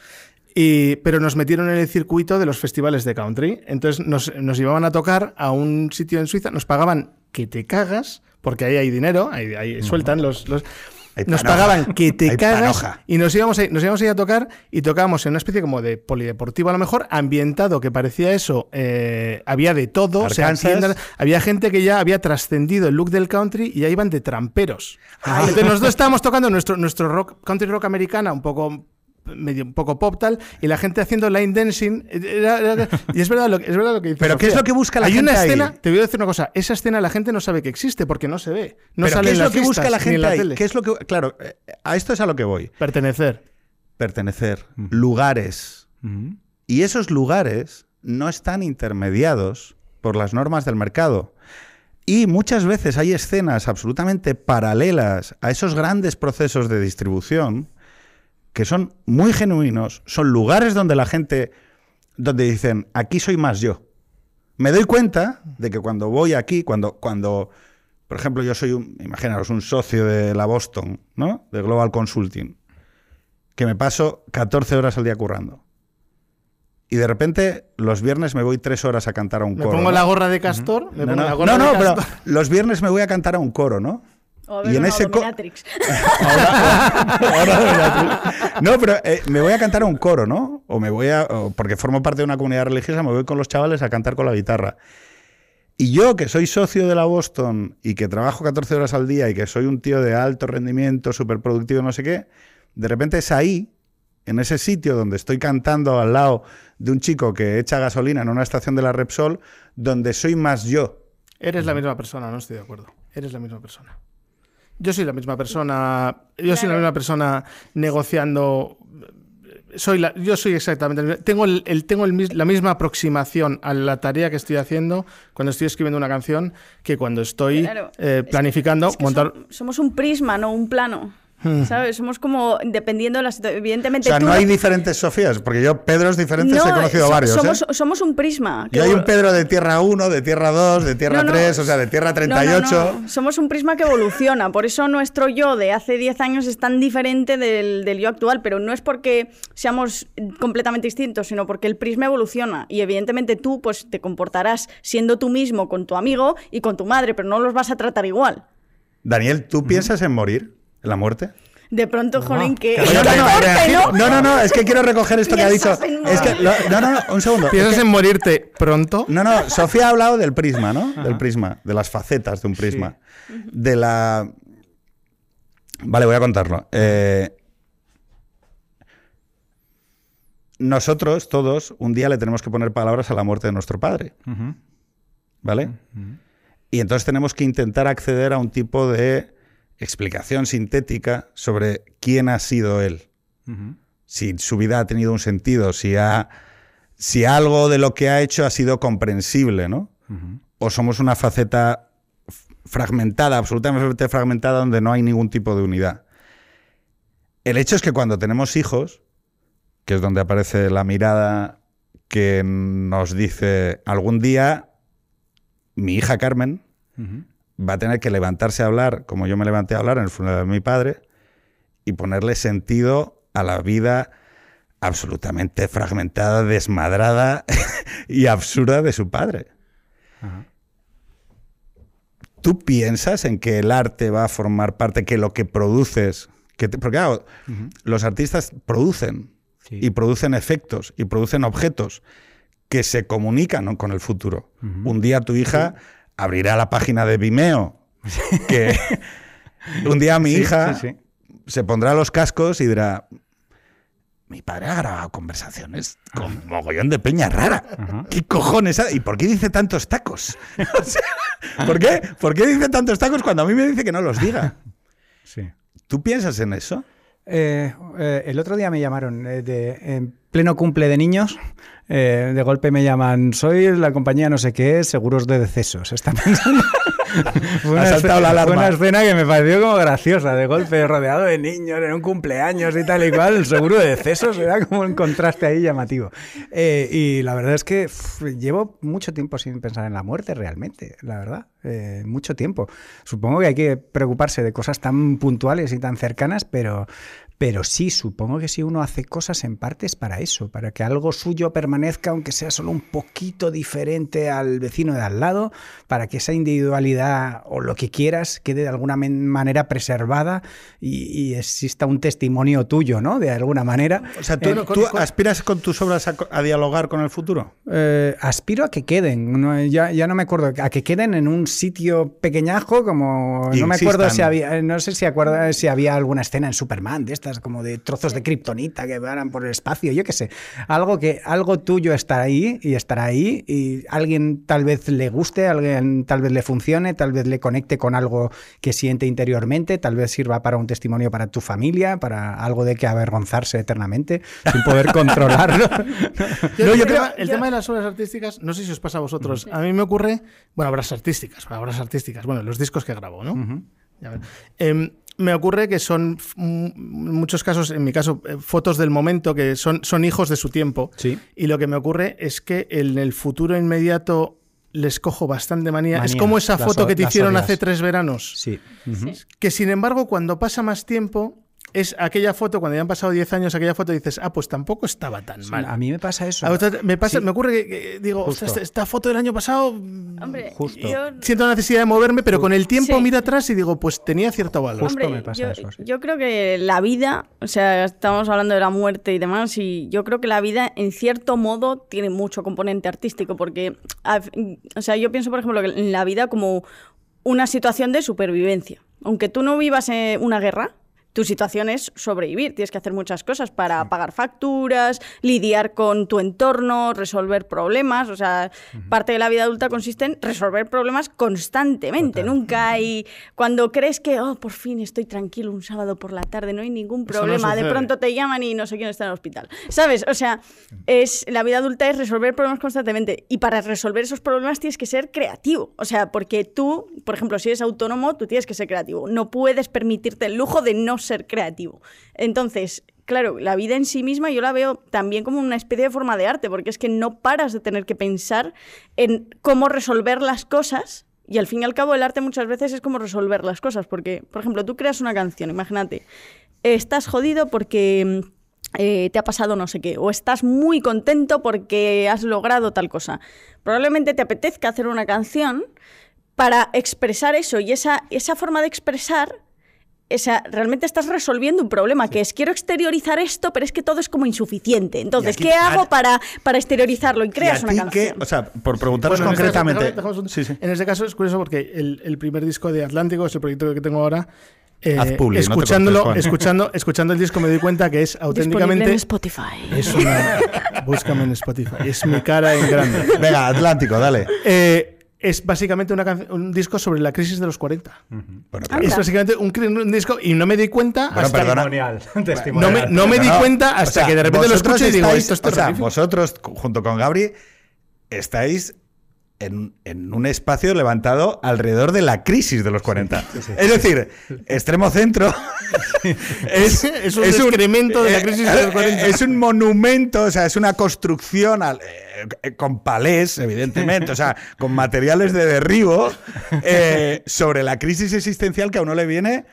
Y, pero nos metieron en el circuito de los festivales de country. Entonces nos, nos llevaban a tocar a un sitio en Suiza, nos pagaban que te cagas, porque ahí hay dinero, ahí, ahí sueltan los... los- nos pagaban [LAUGHS] que te cagas y nos íbamos, a, nos íbamos a ir a tocar y tocábamos en una especie como de polideportivo a lo mejor, ambientado que parecía eso, eh, había de todo, había gente que ya había trascendido el look del country y ya iban de tramperos. Entonces nosotros estábamos tocando nuestro, nuestro rock, country rock americana, un poco medio un poco pop tal y la gente haciendo line dancing era- era- y es verdad lo que es verdad lo que dice Pero ¿qué es lo que busca la hay gente una ahí? escena te voy a decir una cosa esa escena la gente no sabe que existe porque no se ve no Pero sale ¿qué en es las lo que busca la gente ahí? ¿Qué es lo que, claro, eh, a esto es a lo que voy. pertenecer Pertenecer, lugares. Y esos lugares no están intermediados por las normas del mercado. Y muchas veces hay escenas absolutamente paralelas a esos grandes procesos de distribución que son muy genuinos, son lugares donde la gente, donde dicen, aquí soy más yo. Me doy cuenta de que cuando voy aquí, cuando, cuando por ejemplo, yo soy un, imaginaros, un socio de la Boston, ¿no? De Global Consulting, que me paso 14 horas al día currando. Y de repente, los viernes me voy tres horas a cantar a un me coro. pongo ¿no? la gorra de castor me No, pongo la no, gorra no, de no, pero los viernes me voy a cantar a un coro, ¿no? O a ver y en ese dominatrix. [LAUGHS] Ahora- ahora dominatrix. no, pero eh, me voy a cantar a un coro, ¿no? O me voy a. porque formo parte de una comunidad religiosa, me voy con los chavales a cantar con la guitarra. Y yo, que soy socio de la Boston y que trabajo 14 horas al día y que soy un tío de alto rendimiento, súper productivo, no sé qué, de repente es ahí, en ese sitio donde estoy cantando al lado de un chico que echa gasolina en una estación de la Repsol, donde soy más yo. Eres la misma persona, no estoy de acuerdo. Eres la misma persona. Yo soy la misma persona. Yo soy la misma persona negociando. Soy la, yo soy exactamente. Tengo, el, el- tengo el la misma aproximación a la tarea que estoy haciendo cuando estoy escribiendo una canción que cuando estoy Claro. eh, Es que- planificando es que montar. som- somos un prisma, no un plano. Hmm. ¿Sabes? Somos como, dependiendo de la situación. O Evidentemente sea, tú no hay diferentes Sofías, porque yo Pedros diferentes No, he conocido so- varios. ¿eh? Somos, un prisma. Y hay un Pedro de tierra 1, de tierra 2, de tierra No, no, 3, o sea, de tierra no, no, 38. no. Somos un prisma que evoluciona. Por eso nuestro yo de hace 10 años es tan diferente del, del yo actual. Pero no es porque seamos completamente distintos, sino porque el prisma evoluciona. Y evidentemente tú pues, te comportarás siendo tú mismo con tu amigo y con tu madre, pero no los vas a tratar igual. Daniel, ¿tú piensas en morir? ¿En la muerte? De pronto, jolín, que... Pero- ¿no? No, no, no, es que quiero recoger esto que ha dicho. Es que, no, no, no, un segundo. ¿Piensas Es que- en morirte pronto? no, no, Sofía ha hablado del prisma, ¿no? Del prisma, de las facetas de un prisma. De la. Vale, voy a contarlo. Eh, Nosotros, todos, un día le tenemos que poner palabras a la muerte de nuestro padre. ¿Vale? Y entonces tenemos que intentar acceder a un tipo de explicación sintética sobre quién ha sido él. Si su vida ha tenido un sentido, si, ha, si algo de lo que ha hecho ha sido comprensible, ¿no? O somos una faceta fragmentada, absolutamente fragmentada, donde no hay ningún tipo de unidad. El hecho es que cuando tenemos hijos, que es donde aparece la mirada que nos dice algún día mi hija Carmen. Va a tener que levantarse a hablar como yo me levanté a hablar en el funeral de mi padre y ponerle sentido a la vida absolutamente fragmentada, desmadrada [LAUGHS] y absurda de su padre. Ajá. ¿Tú piensas en que el arte va a formar parte, que lo que produces, que te- porque claro, los artistas producen Sí. y producen efectos y producen objetos que se comunican con el futuro. Un día tu hija abrirá la página de Vimeo, que [LAUGHS] un día mi Sí, hija sí, sí. se pondrá los cascos y dirá, mi padre ha grabado conversaciones con mogollón de peña rara. ¿Qué cojones? ha- ¿Y por qué dice tantos tacos? [LAUGHS] O sea, ¿Por qué? ¿Por qué dice tantos tacos cuando a mí me dice que no los diga? [LAUGHS] Sí. ¿Tú piensas en eso? Eh, eh, el otro día me llamaron eh, de, en pleno cumple de niños. Eh, de golpe me llaman, soy la compañía no sé qué, seguros de decesos. Están pensando. [LAUGHS] fue, Ha saltado la alarma. una escena que me pareció como graciosa. De golpe rodeado de niños en un cumpleaños y tal y cual. El seguro de decesos era como un contraste ahí llamativo. Eh, y la verdad es que llevo mucho tiempo sin pensar en la muerte realmente, la verdad. Eh, mucho tiempo. Supongo que hay que preocuparse de cosas tan puntuales y tan cercanas, pero, pero sí, supongo que si uno hace cosas en parte es para eso, para que algo suyo permanezca, aunque sea solo un poquito diferente al vecino de al lado, para que esa individualidad o lo que quieras quede de alguna manera preservada y, y exista un testimonio tuyo, ¿no? De alguna manera. O sea, ¿tú, Eh, tú aspiras con tus obras a, dialogar con el futuro? Eh, aspiro a que queden, no, ya, ya no me acuerdo, a que queden en un sitio pequeñajo como Y no me acuerdo si había, no sé si acuerda si había alguna escena en Superman de estas como de trozos de kriptonita que van por el espacio, yo qué sé, algo que algo tuyo estará ahí y estará ahí y alguien tal vez le guste, alguien tal vez le funcione, tal vez le conecte con algo que siente interiormente, tal vez sirva para un testimonio para tu familia, para algo de que avergonzarse eternamente sin poder [LAUGHS] controlarlo. Yo- No, el tema, de las obras artísticas, no sé si os pasa a vosotros. A mí me ocurre, bueno, obras artísticas, obras artísticas, bueno, los discos que grabo, ¿no? Me ocurre que son muchos casos, en mi caso, eh, fotos del momento que son, son hijos de su tiempo. Sí. Y lo que me ocurre es que en el futuro inmediato les cojo bastante manía. es Manía, como esa foto que te hicieron odias. hace tres veranos. Sí. Que sin embargo, cuando pasa más tiempo, es aquella foto, cuando ya han pasado 10 años, aquella foto dices, ah, pues tampoco estaba tan mal. A mí me pasa eso. Me, pasa, Sí. me ocurre que, que digo, Justo. "Ostras, esta foto del año pasado Hombre, Justo. yo- siento la necesidad de moverme, pero con el tiempo Sí. miro atrás y digo, pues tenía cierto valor. Justo Hombre, me pasa yo, eso, sí. yo creo que la vida, o sea, estamos hablando de la muerte y demás, y yo creo que la vida, en cierto modo, tiene mucho componente artístico, porque, o sea, yo pienso, por ejemplo, que en la vida como una situación de supervivencia. Aunque tú no vivas en una guerra, tu situación es sobrevivir. Tienes que hacer muchas cosas para pagar facturas, lidiar con tu entorno, resolver problemas. O sea, parte de la vida adulta consiste en resolver problemas constantemente. Nunca hay. Cuando crees que, oh, por fin estoy tranquilo un sábado por la tarde, no hay ningún Eso no problema. de pronto te llaman y no sé quién está en el hospital. ¿Sabes? O sea, es, la vida adulta es resolver problemas constantemente. Y para resolver esos problemas tienes que ser creativo. O sea, porque tú, por ejemplo, si eres autónomo, tú tienes que ser creativo. No puedes permitirte el lujo de no ser creativo. Entonces, claro, la vida en sí misma yo la veo también como una especie de forma de arte, porque es que no paras de tener que pensar en cómo resolver las cosas. Y al fin y al cabo el arte muchas veces es como resolver las cosas, porque, por ejemplo, tú creas una canción, imagínate, estás jodido porque mm, eh, te ha pasado no sé qué, o estás muy contento porque has logrado tal cosa. Probablemente te apetezca hacer una canción para expresar eso y esa, esa forma de expresar, esa, realmente estás resolviendo un problema, que es quiero exteriorizar esto, pero es que todo es como insuficiente. Entonces, aquí- ¿qué hago a- para, para exteriorizarlo? Y ¿Y creas a una canción. qué? O sea, por preguntaros Bueno, en este caso- concretamente. déjame- dejamos un- Sí, sí. En este caso es curioso porque el, el primer disco de Atlántico es el proyecto que tengo ahora. eh, Haz publi, no te escuchándolo, escuchando, escuchando el disco me doy cuenta que es auténticamente. en Spotify. Es una. Búscame en Spotify. Es mi cara en grande. Venga, Atlántico, dale. Eh, es básicamente una un disco sobre la crisis de los 40. Bueno, Anda. Es básicamente un, disco y no me di cuenta Bueno, hasta perdona. [LAUGHS] Testimonial. no me, no me di cuenta hasta o sea, que de repente lo escucho y digo, estáis- esto es O sea, vosotros, junto con Gabri, estáis en, en un espacio levantado alrededor de la crisis de los 40. Es decir, extremo centro [LAUGHS] es, [LAUGHS] Es un excremento de la crisis de los 40. Es un monumento, o sea, es una construcción al- eh, con palés, evidentemente, o sea, con materiales de derribo eh, sobre la crisis existencial que a uno le viene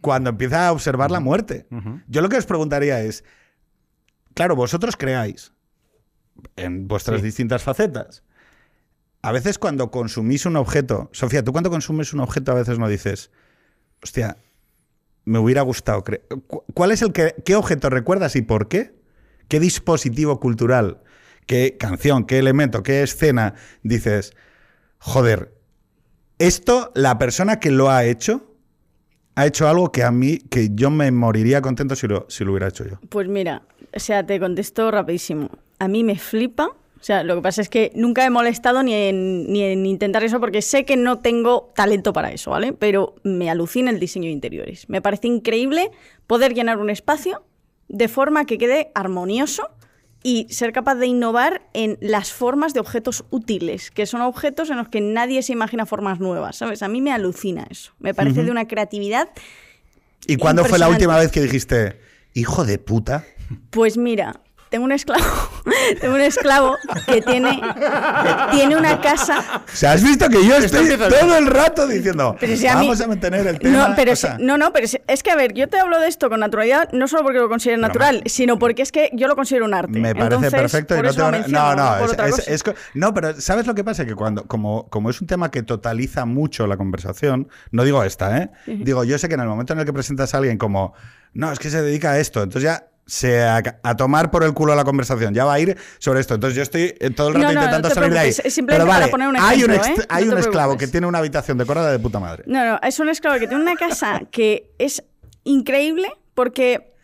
cuando empieza a observar la muerte. Yo lo que os preguntaría es, claro, vosotros creáis en vuestras distintas facetas. A veces cuando consumís un objeto, Sofía, tú cuando consumes un objeto a veces no dices, hostia, me hubiera gustado. ¿Cuál es el que, qué objeto recuerdas y por qué? ¿Qué dispositivo cultural, qué canción, qué elemento, qué escena dices, joder, esto, la persona que lo ha hecho, ha hecho algo que a mí, que yo me moriría contento si lo, si lo hubiera hecho yo. Pues mira, o sea, te contesto rapidísimo. A mí me flipa. O sea, lo que pasa es que nunca he molestado ni en, ni en intentar eso porque sé que no tengo talento para eso, ¿vale? Pero me alucina el diseño de interiores. Me parece increíble poder llenar un espacio de forma que quede armonioso y ser capaz de innovar en las formas de objetos útiles, que son objetos en los que nadie se imagina formas nuevas, ¿sabes? A mí me alucina eso. Me parece de una creatividad ¿Y cuándo fue la última vez que dijiste, hijo de puta? Pues mira, tengo un esclavo, [LAUGHS] tengo un esclavo que tiene, tiene una casa. O sea, has visto que yo estoy todo el rato diciendo, Pero si a mí- vamos a mantener el tema. No, pero o si- sea, no, no, pero si- es que a ver, yo te hablo de esto con naturalidad no solo porque lo considero natural, sino porque es que yo lo considero un arte. Me parece Entonces, perfecto y no tengo menciono, No, no, por es, es- no, pero ¿sabes lo que pasa? Que cuando, como, como es un tema que totaliza mucho la conversación, no digo esta, ¿eh? Digo, yo sé que en el momento en el que presentas a alguien como, no, es que se dedica a esto, entonces ya se a, a tomar por el culo la conversación, ya va a ir sobre esto. Entonces yo estoy eh, todo el rato No, no, no intentando te salir de ahí. pero para vale, poner un hay un, ejemplo, ext- ¿eh? hay No un te esclavo que tiene una habitación decorada de puta madre. No, no, es un esclavo que tiene una casa que es increíble porque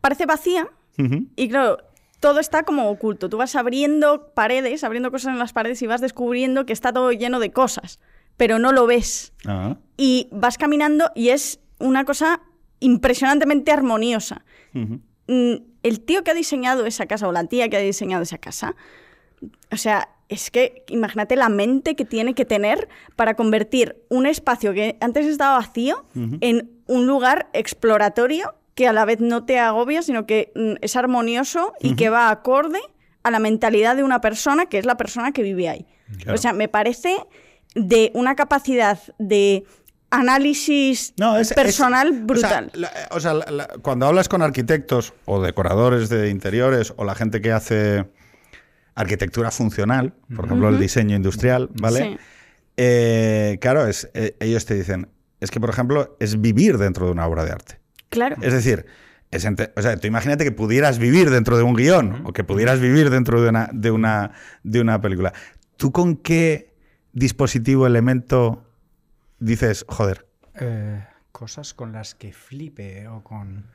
parece vacía y claro, todo está como oculto. Tú vas abriendo paredes, abriendo cosas en las paredes y vas descubriendo que está todo lleno de cosas, pero no lo ves. Ah. Y vas caminando y es una cosa impresionantemente armoniosa. Mm, El tío que ha diseñado esa casa o la tía que ha diseñado esa casa, o sea, es que imagínate la mente que tiene que tener para convertir un espacio que antes estaba vacío en un lugar exploratorio que a la vez no te agobia, sino que mm, es armonioso y que va acorde a la mentalidad de una persona que es la persona que vive ahí. Claro. O sea, me parece de una capacidad de análisis No, es- es- personal o sea, brutal. la- O sea, la- la- cuando hablas con arquitectos o decoradores de interiores o la gente que hace arquitectura funcional, por ejemplo, el diseño industrial, ¿vale? Sí. Eh, claro, es, eh, ellos te dicen, es que, por ejemplo, es vivir dentro de una obra de arte. claro. Es decir, es ente- o sea, tú imagínate que pudieras vivir dentro de un guion o que pudieras vivir dentro de una, de una, de una película. ¿Tú con qué dispositivo, elemento dices, joder, Eh, cosas con las que flipe o con...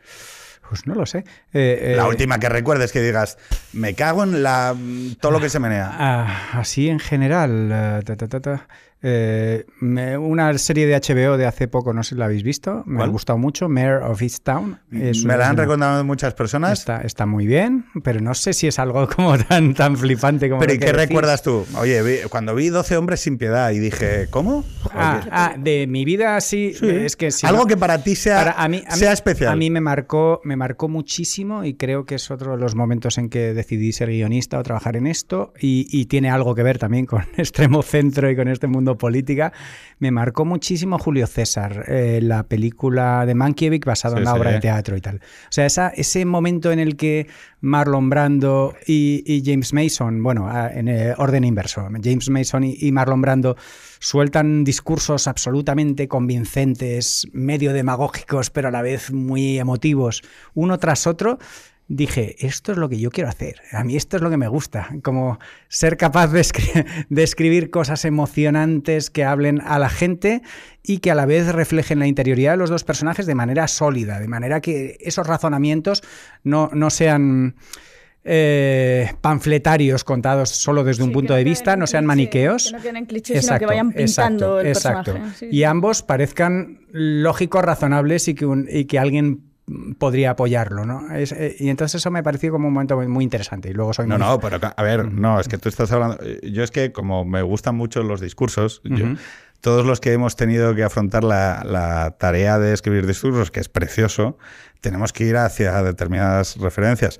Pues no lo sé. Eh, la eh, última que recuerdes que digas, me cago en la, todo lo que se menea? Ah, así en general. ta, ta, ta, ta. Eh, me- una serie de HBO de hace poco, no sé si la habéis visto, me ¿Cuál? ha gustado mucho, Mayor of Easttown. Es me la han recomendado muchas personas. Está, está muy bien, pero no sé si es algo [LAUGHS] como tan, tan flipante como Pero lo ¿y que qué decís. recuerdas tú? Oye, vi- cuando vi 12 hombres sin piedad y dije, ¿cómo? Ah, ah, de mi vida sí, es que si Algo que para ti sea, Para- a mí, a mí- sea especial. A mí me marcó, me marcó muchísimo y creo que es otro de los momentos en que decidí ser guionista o trabajar en esto y, y tiene algo que ver también con [LAUGHS] extremo centro y con este mundo política. Me marcó muchísimo Julio César, eh, la película de Mankiewicz basada Sí, en la sí. obra de teatro y tal. O sea, esa, ese momento en el que Marlon Brando y, y James Mason, bueno, en eh, orden inverso, James Mason y, y Marlon Brando sueltan discursos absolutamente convincentes, medio demagógicos, pero a la vez muy emotivos, uno tras otro. Dije, esto es lo que yo quiero hacer. A mí esto es lo que me gusta. Como ser capaz de, escri- de escribir cosas emocionantes que hablen a la gente y que a la vez reflejen la interioridad de los dos personajes de manera sólida, de manera que esos razonamientos no, no sean eh, panfletarios contados solo desde un punto no de vista, no sean cliché, maniqueos. que no queden en cliché, sino que vayan pintando el personaje. Sí, Y sí. ambos parezcan lógicos, razonables y que, un- y que alguien podría apoyarlo, ¿no? Es- eh, y entonces eso me pareció como un momento muy- muy interesante. Y luego soy No, muy- no, pero a ver, no, es que tú estás hablando. Yo es que, como me gustan mucho los discursos, yo- todos los que hemos tenido que afrontar la, la tarea de escribir discursos, que es precioso, tenemos que ir hacia determinadas referencias.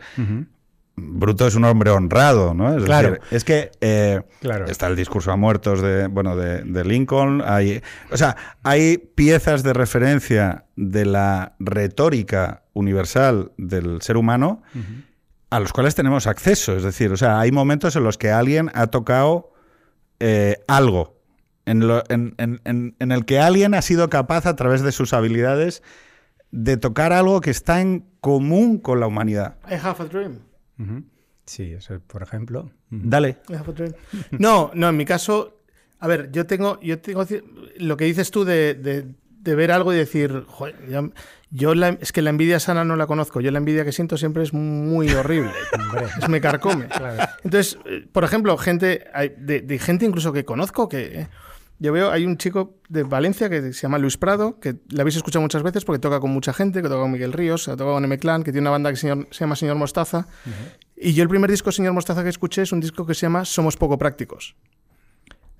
Bruto es un hombre honrado, ¿no? Es Claro. decir, es que eh, Claro. está el discurso a muertos de, bueno, de, de Lincoln. Hay, o sea, hay piezas de referencia de la retórica universal del ser humano a los cuales tenemos acceso. Es decir, o sea, hay momentos en los que alguien ha tocado eh, algo, en, lo- en- en- en- en el que alguien ha sido capaz a través de sus habilidades de tocar algo que está en común con la humanidad. I have a dream. Sí, eso, por ejemplo. Dale. Dream. [LAUGHS] No, no, en mi caso, a ver, yo tengo, yo tengo lo que dices tú de, de- de ver algo y decir, "Joder, ya- yo la- es que la envidia sana no la conozco, yo la envidia que siento siempre es muy horrible, [LAUGHS] es me carcome. Entonces, eh, por ejemplo, gente, hay- de, de gente incluso que conozco que... yo veo, hay un chico de Valencia que se llama Luis Prado, que le habéis escuchado muchas veces porque toca con mucha gente, que toca con Miguel Ríos, que toca con M-Clan, que tiene una banda que se llama, se llama Señor Mostaza. Y yo el primer disco Señor Mostaza que escuché es un disco que se llama Somos Poco Prácticos.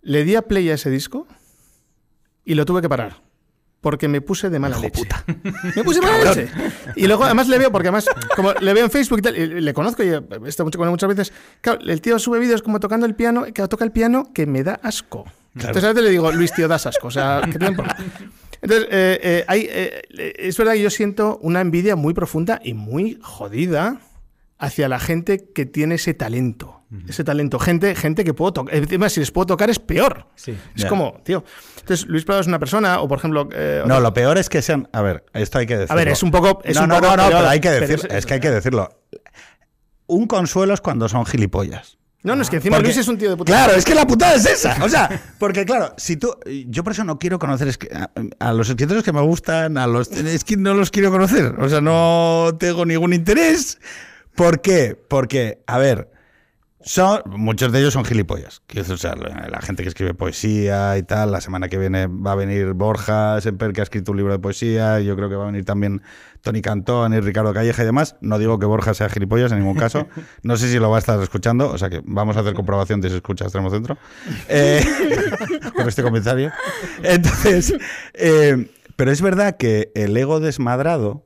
Le di a play a ese disco y lo tuve que parar. Porque me puse de mala leche. Me puse de mala leche. Y luego, además, le veo, porque además, como le veo en Facebook y tal, y le conozco y he estado mucho con él muchas veces. Claro, el tío sube vídeos como tocando el piano, que toca el piano que me da asco. Entonces a veces le digo, Luis, tío, das asco. O sea, ¿qué tiempo? [LAUGHS] Entonces, eh, eh, hay, eh, es verdad que yo siento una envidia muy profunda y muy jodida hacia la gente que tiene ese talento. Ese talento. Gente, gente que puedo tocar. Encima, si les puedo tocar es peor. Sí. Es como, tío. Entonces, Luis Prado es una persona, o por ejemplo. eh, No, lo peor es que sean. A ver, esto hay que decirlo. a ver, es un poco. Es no, un no, poco no, no, peor, pero hay que decirlo. Es, que hay que decirlo. Un consuelo es cuando son gilipollas. No, no, es que encima Porque- Luis es un tío de puta. Claro, es que la putada es esa. O sea, [LAUGHS] porque claro, si tú. Yo por eso no quiero conocer es que- a, a los escritores que me gustan, a los. Es que no los quiero conocer. O sea, no tengo ningún interés. ¿Por qué? Porque, a ver. Son, muchos de ellos son gilipollas. O sea, la, gente que escribe poesía y tal. La semana que viene va a venir Borja Semper, que ha escrito un libro de poesía. Yo creo que va a venir también Tony Cantón y Ricardo Calleja y demás. No digo que Borja sea gilipollas en ningún caso. [LAUGHS] No sé si lo va a estar escuchando. O sea que vamos a hacer comprobación de si escucha Extremo Centro. [LAUGHS] Eh, [LAUGHS] con este comentario. Entonces, eh, pero es verdad que el ego desmadrado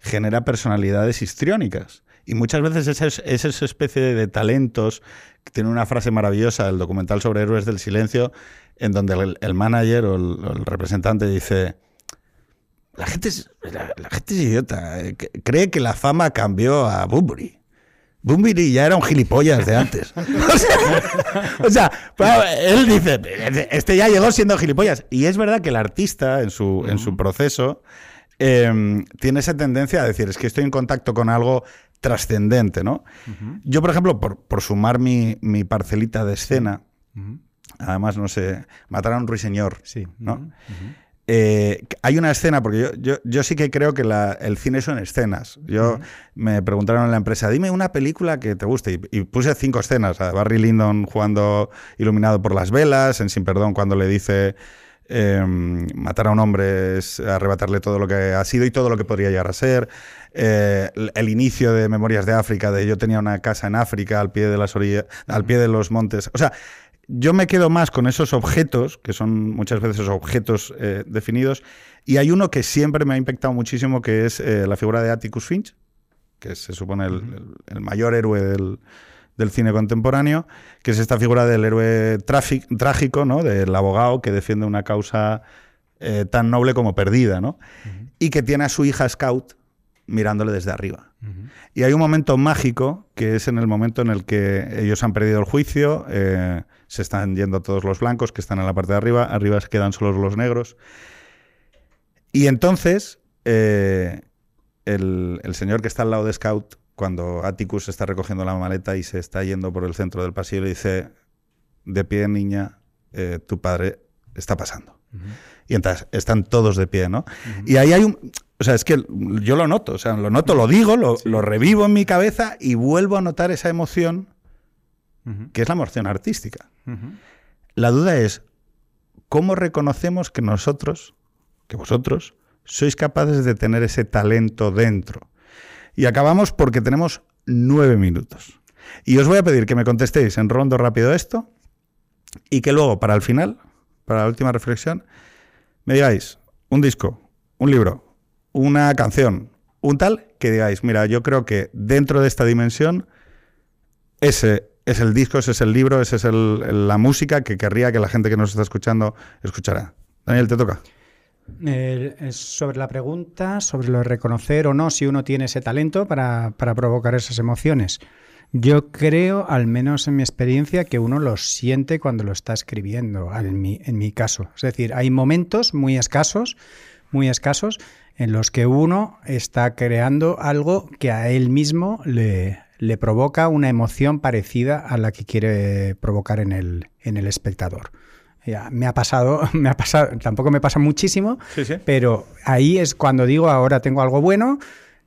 genera personalidades histriónicas. Y muchas veces esa, es- es esa especie de talentos, que tiene una frase maravillosa del documental sobre héroes del silencio, en donde el, el manager o el, el representante dice, la gente es, la, la gente es idiota, eh, cree que la fama cambió a Bunbury. Bunbury ya era un gilipollas de antes. [LAUGHS] o sea, o sea, claro, él dice, este ya llegó siendo gilipollas. Y es verdad que el artista en su, en su proceso eh, tiene esa tendencia a decir, es que estoy en contacto con algo trascendente, ¿no? Yo, por ejemplo, por, por sumar mi, mi parcelita de escena, además, no sé, matar a un ruiseñor, Sí. ¿no? Eh, hay una escena, porque yo, yo, yo sí que creo que la- el cine son escenas. Yo me preguntaron en la empresa, dime una película que te guste. Y, y puse cinco escenas. A Barry Lyndon jugando iluminado por las velas, en Sin Perdón cuando le dice eh, matar a un hombre es arrebatarle todo lo que ha sido y todo lo que podría llegar a ser. Eh, el, inicio de Memorias de África, de yo tenía una casa en África al pie de las orillas, al pie de los montes. O sea, yo me quedo más con esos objetos, que son muchas veces objetos eh, definidos, y hay uno que siempre me ha impactado muchísimo, que es eh, la figura de Atticus Finch, que se supone el, el- el mayor héroe del, del cine contemporáneo, que es esta figura del héroe trágico, ¿no? del abogado que defiende una causa eh, tan noble como perdida, ¿no? y que tiene a su hija Scout mirándole desde arriba. Y hay un momento mágico, que es en el momento en el que ellos han perdido el juicio, eh, se están yendo todos los blancos que están en la parte de arriba, arriba se quedan solo los negros. Y entonces, eh, el, el señor que está al lado de Scout, cuando Atticus está recogiendo la maleta y se está yendo por el centro del pasillo, le dice, de pie niña, eh, tu padre está pasando. Y entonces están todos de pie, ¿no? Y ahí hay un... O sea, es que yo lo noto, o sea, lo noto, lo digo, lo, lo revivo en mi cabeza y vuelvo a notar esa emoción que es la emoción artística. La duda es, ¿cómo reconocemos que nosotros, que vosotros, sois capaces de tener ese talento dentro? Y acabamos porque tenemos nueve minutos. Y os voy a pedir que me contestéis en rondo rápido esto y que luego, para el final, para la última reflexión, me digáis un disco, un libro, una canción, un tal, que digáis, mira, yo creo que dentro de esta dimensión ese es el disco, ese es el libro, esa es el- la música que querría que la gente que nos está escuchando escuchara. Daniel, te toca. Sobre la pregunta, sobre lo de reconocer o no si uno tiene ese talento para, para provocar esas emociones. Yo creo, al menos en mi experiencia, que uno lo siente cuando lo está escribiendo, en mi, en mi caso. Es decir, hay momentos muy escasos, muy escasos, en los que uno está creando algo que a él mismo le, le provoca una emoción parecida a la que quiere provocar en el, en el espectador. Ya, me ha pasado, [LAUGHS] me ha pasado, tampoco me pasa muchísimo, Sí, sí. pero ahí es cuando digo ahora tengo algo bueno,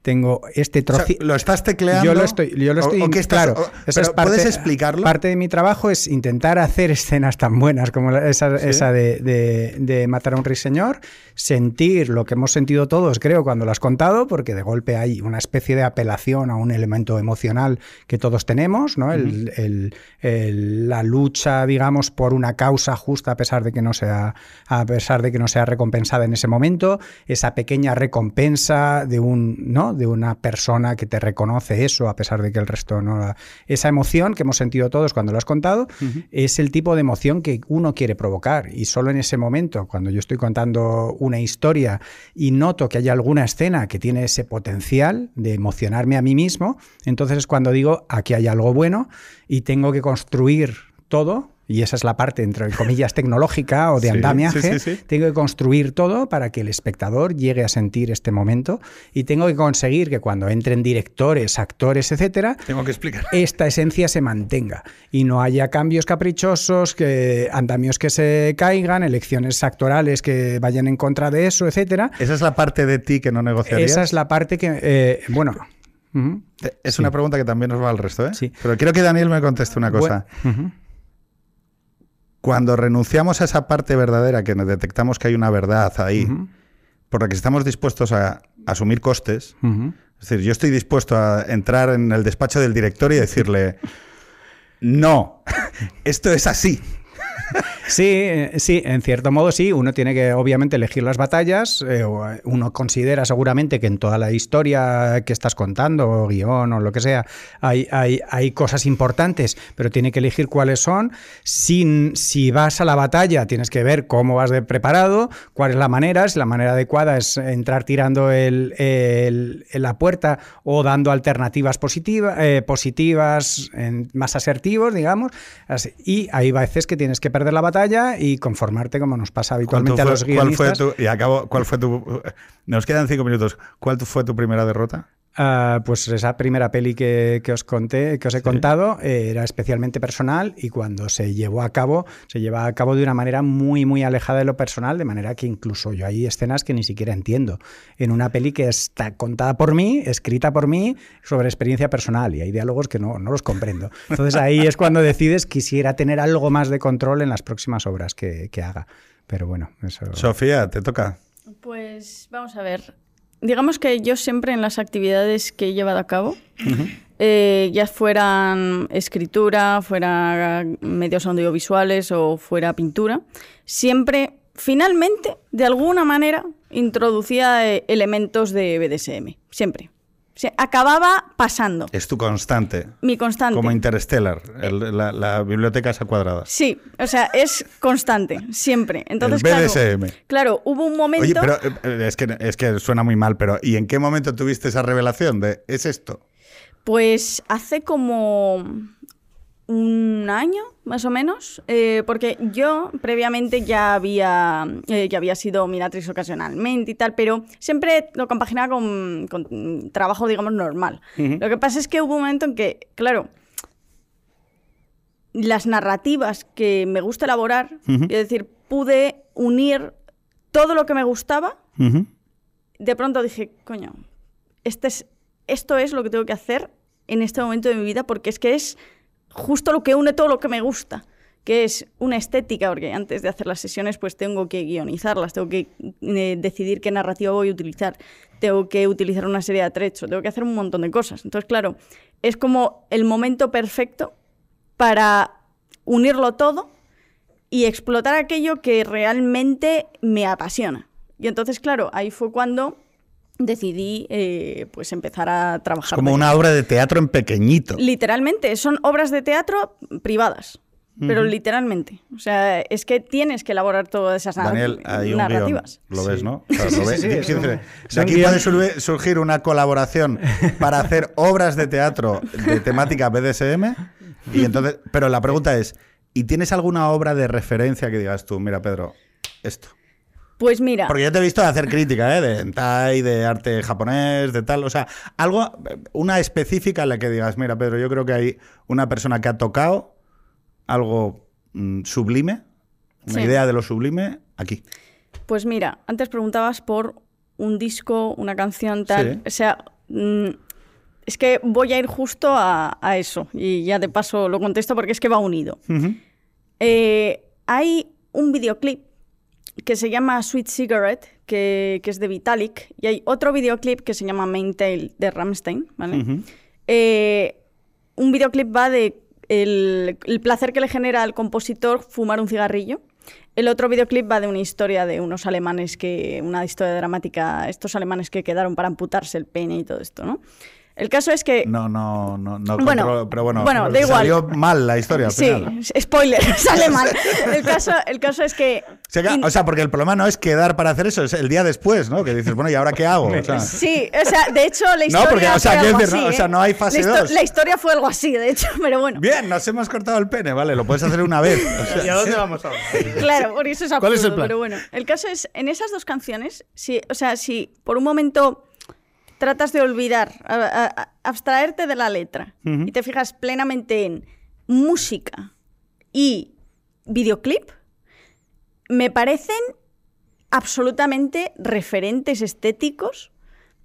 tengo este O sea, trocito. ¿Lo estás tecleando? Yo lo estoy, yo lo ¿O- estoy, o qué estás- claro. o- esa pero es parte, ¿Puedes explicarlo? Parte de mi trabajo es intentar hacer [LAUGHS] escenas tan buenas como la- esa, Sí. esa de, de- de matar a un ruiseñor, sentir lo que hemos sentido todos, creo, cuando lo has contado, porque de golpe hay una especie de apelación a un elemento emocional que todos tenemos, ¿no? El- el- el- la lucha, digamos, por una causa justa a pesar de que no sea, a pesar de que no sea recompensada en ese momento, esa pequeña recompensa de un, ¿no? De una persona que te reconoce eso a pesar de que el resto no la... Esa emoción que hemos sentido todos cuando lo has contado es el tipo de emoción que uno quiere provocar y solo en ese momento, cuando yo estoy contando una historia y noto que hay alguna escena que tiene ese potencial de emocionarme a mí mismo, entonces es cuando digo, aquí hay algo bueno y tengo que construir todo. Y esa es la parte, entre comillas, tecnológica o de Sí, andamiaje. sí, sí, sí. Tengo que construir todo para que el espectador llegue a sentir este momento y tengo que conseguir que cuando entren directores, actores, etcétera, Tengo que explicar. esta esencia se mantenga y no haya cambios caprichosos, que andamios que se caigan, elecciones actorales que vayan en contra de eso, etcétera. Esa es la parte de ti que no negociarías. Esa es la parte que, eh, bueno, Eh, Es una pregunta que también nos va al resto, ¿eh? Sí. Pero quiero que Daniel me conteste una cosa. ujú, Cuando renunciamos a esa parte verdadera, que detectamos que hay una verdad ahí, por la que estamos dispuestos a asumir costes, es decir, yo estoy dispuesto a entrar en el despacho del director y decirle, no, [LAUGHS] esto es así. Sí, eh, sí, en cierto modo sí. Uno tiene que, obviamente, elegir las batallas. eh, eh, uno considera seguramente que en toda la historia que estás contando, o guion o lo que sea, hay, hay, hay cosas importantes, pero tiene que elegir cuáles son. Sin, si vas a la batalla, tienes que ver cómo vas de preparado, cuál es la manera. Si la manera adecuada es entrar tirando el, la puerta o dando alternativas positiva- positivas, más asertivos, digamos. Y hay veces que tienes que perder la batalla y conformarte como nos pasa habitualmente a ¿Cuál los fue- cuál fue guionistas. tu, y acabo, ¿cuál fue tu... Nos quedan cinco minutos. ¿Cuál fue tu primera derrota? Ah, pues esa primera peli que, que os conté, que os he contado, eh, era especialmente personal y cuando se llevó a cabo, se lleva a cabo de una manera muy, muy alejada de lo personal, de manera que incluso yo hay escenas que ni siquiera entiendo. En una peli que está contada por mí, escrita por mí, sobre experiencia personal y hay diálogos que no, no los comprendo. Entonces ahí es cuando decides quisiera tener algo más de control en las próximas obras que, que haga. Pero bueno, eso... Sofía, te toca. Pues vamos a ver. Digamos que yo siempre en las actividades que he llevado a cabo, eh, ya fueran escritura, fuera medios audiovisuales o fuera pintura, siempre, finalmente, de alguna manera, introducía eh, elementos de BDSM. Siempre. O sea, acababa pasando. Es tu constante. Mi constante. Como Interstellar, el- la, la biblioteca esa cuadrada. Sí, o sea, es constante, siempre. Entonces, El BDSM. claro, hubo un momento... Oye, pero eh, es que, es que suena muy mal, pero ¿y en qué momento tuviste esa revelación de es esto? Pues hace como un año, más o menos, eh, porque yo previamente ya había, eh, ya había sido miratriz ocasionalmente y tal, pero siempre lo compaginaba con, con trabajo, digamos, normal. Lo que pasa es que hubo un momento en que, claro, las narrativas que me gusta elaborar, es decir, pude unir todo lo que me gustaba de pronto dije, coño, este es, esto es lo que tengo que hacer en este momento de mi vida porque es que es justo lo que une todo lo que me gusta, que es una estética, porque antes de hacer las sesiones pues tengo que guionizarlas, tengo que eh, decidir qué narrativa voy a utilizar, tengo que utilizar una serie de atrechos, tengo que hacer un montón de cosas. Entonces, claro, es como el momento perfecto para unirlo todo y explotar aquello que realmente me apasiona. Y entonces, claro, ahí fue cuando decidí eh, pues empezar a trabajar. Como una obra de teatro en pequeñito. Literalmente, son obras de teatro privadas. Pero literalmente. O sea, es que tienes que elaborar todas esas Daniel, hay un guion. narrativas. Lo ves, ¿no? Aquí puede surgir- surgir una colaboración para hacer [LAUGHS] obras de teatro de temática BDSM. Y entonces, pero la pregunta es, ¿y tienes alguna obra de referencia que digas tú, mira, Pedro, esto? Pues mira, Porque yo te he visto hacer crítica, ¿eh? De hentai, de arte japonés, de tal. O sea, algo, una específica en la que digas, mira, Pedro, yo creo que hay una persona que ha tocado algo mm, sublime, una Sí. idea de lo sublime, aquí. pues mira, antes preguntabas por un disco, una canción, tal. Sí. O sea, mm, es que voy a ir justo a, a eso. Y ya de paso lo contesto porque es que va unido. Eh, hay un videoclip que se llama Sweet Cigarette, que, que es de Vitalik, y hay otro videoclip que se llama Main Tail de Rammstein, ¿vale? Ujú. Eh, un videoclip va de el, el placer que le genera al compositor fumar un cigarrillo. El otro videoclip va de una historia de unos alemanes que, una historia dramática, estos alemanes que quedaron para amputarse el pene y todo esto, ¿no? El caso es que No, no, no, no Bueno, controlo, pero bueno, bueno, da igual. salió mal la historia al Sí, final. spoiler, [LAUGHS] sale mal. El [LAUGHS] caso, el caso es que... O sea, in- o sea, porque el problema no es quedar para hacer eso, es el día después, ¿no? Que dices, bueno, ¿y ahora qué hago? O sea, Sí, o sea, de hecho la No, historia porque, o sea, fue algo decir, no, así, o sea, ¿eh? no hay fase la histo- dos. La historia fue algo así, de hecho, pero bueno. Bien, nos hemos cortado el pene, vale, lo puedes hacer una vez. O sea, ¿Y a dónde vamos ahora? Claro, por eso es absurdo, ¿Cuál es el plan? pero bueno. El caso es, en esas dos canciones, si, o sea, si por un momento tratas de olvidar, a- a- a- abstraerte de la letra y te fijas plenamente en música y videoclip, me parecen absolutamente referentes estéticos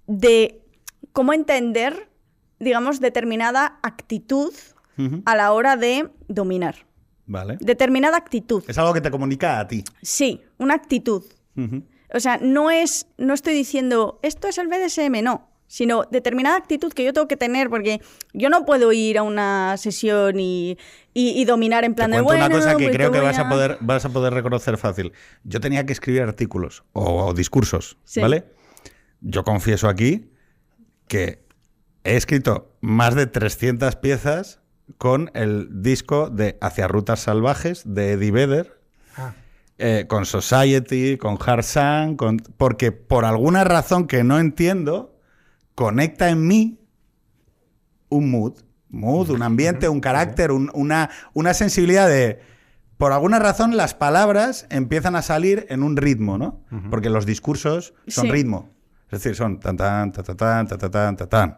de cómo entender, digamos, determinada actitud a la hora de dominar. Vale. Determinada actitud. Es algo que te comunica a ti. Sí, una actitud. O sea, no es, no estoy diciendo, esto es el BDSM, no. Sino determinada actitud que yo tengo que tener, porque yo no puedo ir a una sesión y, y- y dominar en Te plan de cuento bueno. una cosa que pues creo te que vas a poder, vas a poder reconocer fácil. Yo tenía que escribir artículos o, o discursos, Sí. ¿vale? Yo confieso aquí que he escrito más de 300 piezas con el disco de Hacia Rutas Salvajes de Eddie Vedder, Ah. eh, con Society, con Hard Sun, con, porque por alguna razón que no entiendo, conecta en mí un mood, mood, un ambiente, un carácter, un- una, una sensibilidad de... Por alguna razón las palabras empiezan a salir en un ritmo, ¿no? Porque los discursos son Sí. ritmo. Es decir, son tan tan ta ta tan ta ta tan ta tan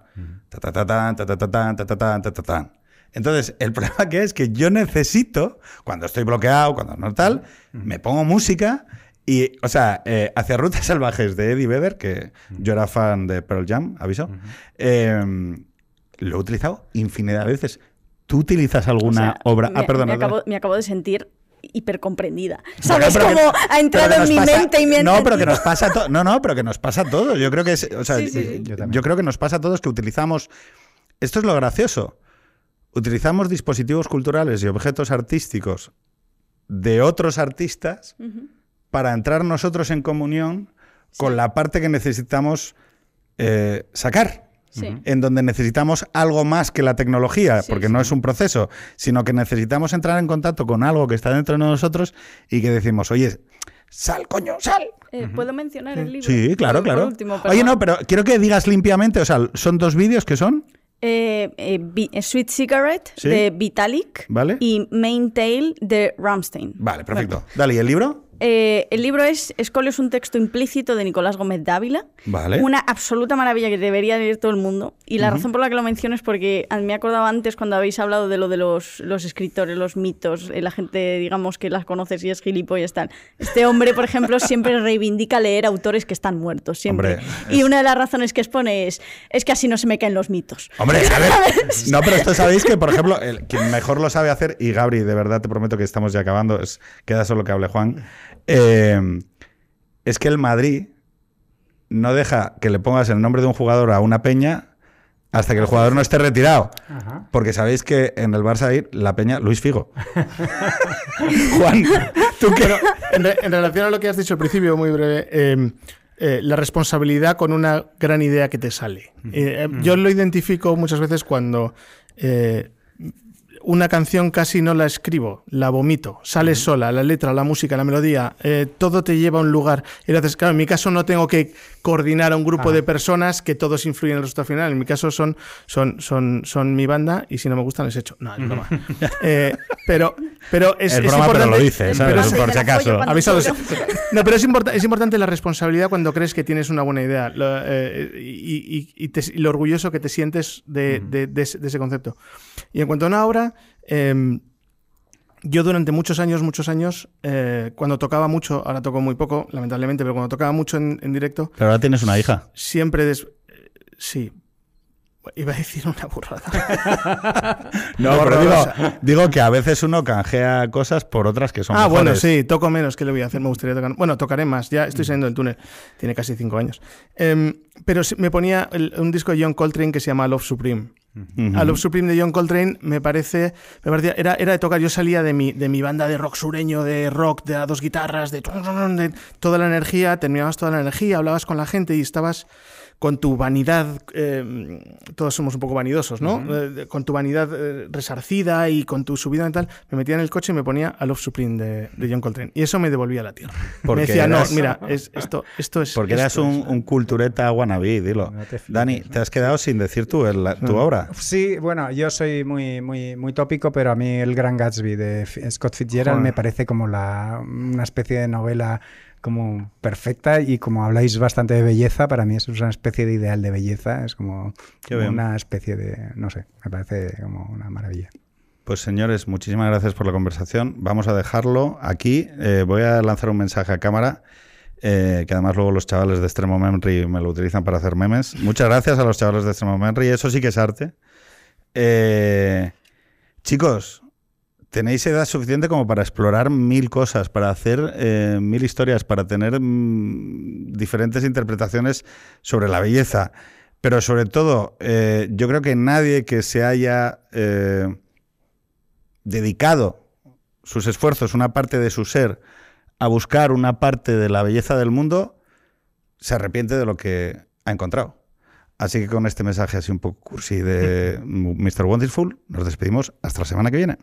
ta ta ta tan ta ta ta tan ta ta tan ta ta tan. Entonces, el [LAUGHS] problema que es que yo necesito, cuando estoy bloqueado, cuando no tal, me pongo música y, o sea, eh, hacia Rutas [LAUGHS] Salvajes de Eddie Vedder, que yo era fan de Pearl Jam, aviso, eh, lo he utilizado infinidad de veces. ¿Tú utilizas O alguna sea, obra? Me, ah, perdón. me acabo, me acabo de sentir hipercomprendida. ¿Sabes Bueno, cómo que- ha entrado en mi pasa- mente y me No, pero que nos pasa a todos. No, no, pero que nos pasa a todos. Yo creo que es, o sea, Sí, sí, sí. yo, creo que nos pasa a todos que utilizamos. Esto es lo gracioso. Utilizamos dispositivos culturales y objetos artísticos de otros artistas. Para entrar nosotros en comunión con la parte que necesitamos eh, sacar Sí. en donde necesitamos algo más que la tecnología, Sí, porque no es un proceso, sino que necesitamos entrar en contacto con algo que está dentro de nosotros y que decimos, oye, sal, coño, sal. Eh, ¿Puedo mencionar el libro? Sí, claro, Por- por claro. oye, no, pero quiero que digas limpiamente, o sea, son dos vídeos que son, Eh, Sweet Cigarette Sí. de Vitalik ¿Vale? y Main Tale de Ramstein. vale, perfecto. Dale, ¿y el libro? Eh, el libro es Escolio es un texto implícito de Nicolás Gómez Dávila. Vale. Una absoluta maravilla que debería leer todo el mundo. Y la razón por la que lo menciono es porque me acordaba antes cuando habéis hablado de lo de los, los escritores, los mitos, eh, la gente, digamos, que las conoces y es gilipollas tal. Este hombre, por ejemplo, [LAUGHS] siempre reivindica leer autores que están muertos, siempre. Hombre, y una de las razones que expone es, es que así no se me caen los mitos. Hombre, [LAUGHS] a ver. No, pero esto sabéis que, por ejemplo, el, quien mejor lo sabe hacer, y Gabri, de verdad te prometo que estamos ya acabando, es, queda solo que hable Juan, eh, es que el Madrid no deja que le pongas el nombre de un jugador a una peña hasta que el jugador no esté retirado. Ajá. Porque sabéis que en el Barça hay la peña Luis Figo. [LAUGHS] Juan, tú que... En, re- en relación a lo que has dicho al principio, muy breve, eh, eh, la responsabilidad con una gran idea que te sale. Eh, eh, Yo lo identifico muchas veces cuando eh, una canción casi no la escribo, la vomito, sale sola, la letra, la música, la melodía, eh, todo te lleva a un lugar. Y entonces, claro, en mi caso no tengo que coordinar a un grupo Ah. de personas que todos influyen en el resultado final. En mi caso son, son, son, son mi banda y si no me gustan les echo. No, es broma. Eh, pero, pero [LAUGHS] es, Es es broma, pero importante. lo dice, ¿sabes? pedazo Por si la acaso. Avisados. No, pero es, importa- es importante la responsabilidad cuando crees que tienes una buena idea lo- eh, y, y- y te- y lo orgulloso que te sientes de, de- de ese, de ese concepto. Y en cuanto a una obra, em, yo durante muchos años, muchos años, eh, cuando tocaba mucho, ahora toco muy poco, lamentablemente, pero cuando tocaba mucho en, en directo, Pero ahora tienes una hija. siempre... des- eh, sí. Iba a decir una burrada. [LAUGHS] No, pero digo, que a veces uno canjea cosas por otras que son Ah, bueno, sí, toco menos. ¿Qué le voy a hacer? Me gustaría tocar. Bueno, tocaré más. Ya estoy saliendo del túnel. Tiene casi cinco años. Em, pero me ponía el- un disco de John Coltrane que se llama Love Supreme. A Love Supreme de John Coltrane me parece, me era, era de tocar, yo salía de mi, de mi banda de rock sureño, de rock, de dos guitarras, de, de toda la energía, terminabas toda la energía, hablabas con la gente y estabas con tu vanidad, eh, todos somos un poco vanidosos, ¿no? Eh, con tu vanidad eh, resarcida y con tu subida mental, me metía en el coche y me ponía a Love Supreme de, de John Coltrane. Y eso me devolvía a la tierra. [LAUGHS] Porque me decía, eras- no, mira, [LAUGHS] es, esto, esto es... Porque eras esto un, es". un cultureta wannabe, dilo. No te flipes, Dani, te has quedado sin decir tú el- la- tu obra. Sí, bueno, yo soy muy, muy, muy tópico, pero a mí el Gran Gatsby de Scott Fitzgerald Joder. me parece como la, una especie de novela como perfecta y como habláis bastante de belleza, para mí eso es una especie de ideal de belleza, es como, una especie de, no sé, me parece como una maravilla. Pues señores, muchísimas gracias por la conversación. Vamos a dejarlo aquí. Eh, voy a lanzar un mensaje a cámara. eh, que además luego los chavales de Extremo Memory me lo utilizan para hacer memes. Muchas gracias a los chavales de Extremo Memory. Eso sí que es arte. Eh, chicos, tenéis edad suficiente como para explorar mil cosas, para hacer eh, mil historias, para tener mm, diferentes interpretaciones sobre la belleza. Pero sobre todo, eh, yo creo que nadie que se haya eh, dedicado sus esfuerzos, una parte de su ser, a buscar una parte de la belleza del mundo, se arrepiente de lo que ha encontrado. Así que con este mensaje así un poco cursi de [LAUGHS] Mr. Wonderful, nos despedimos hasta la semana que viene.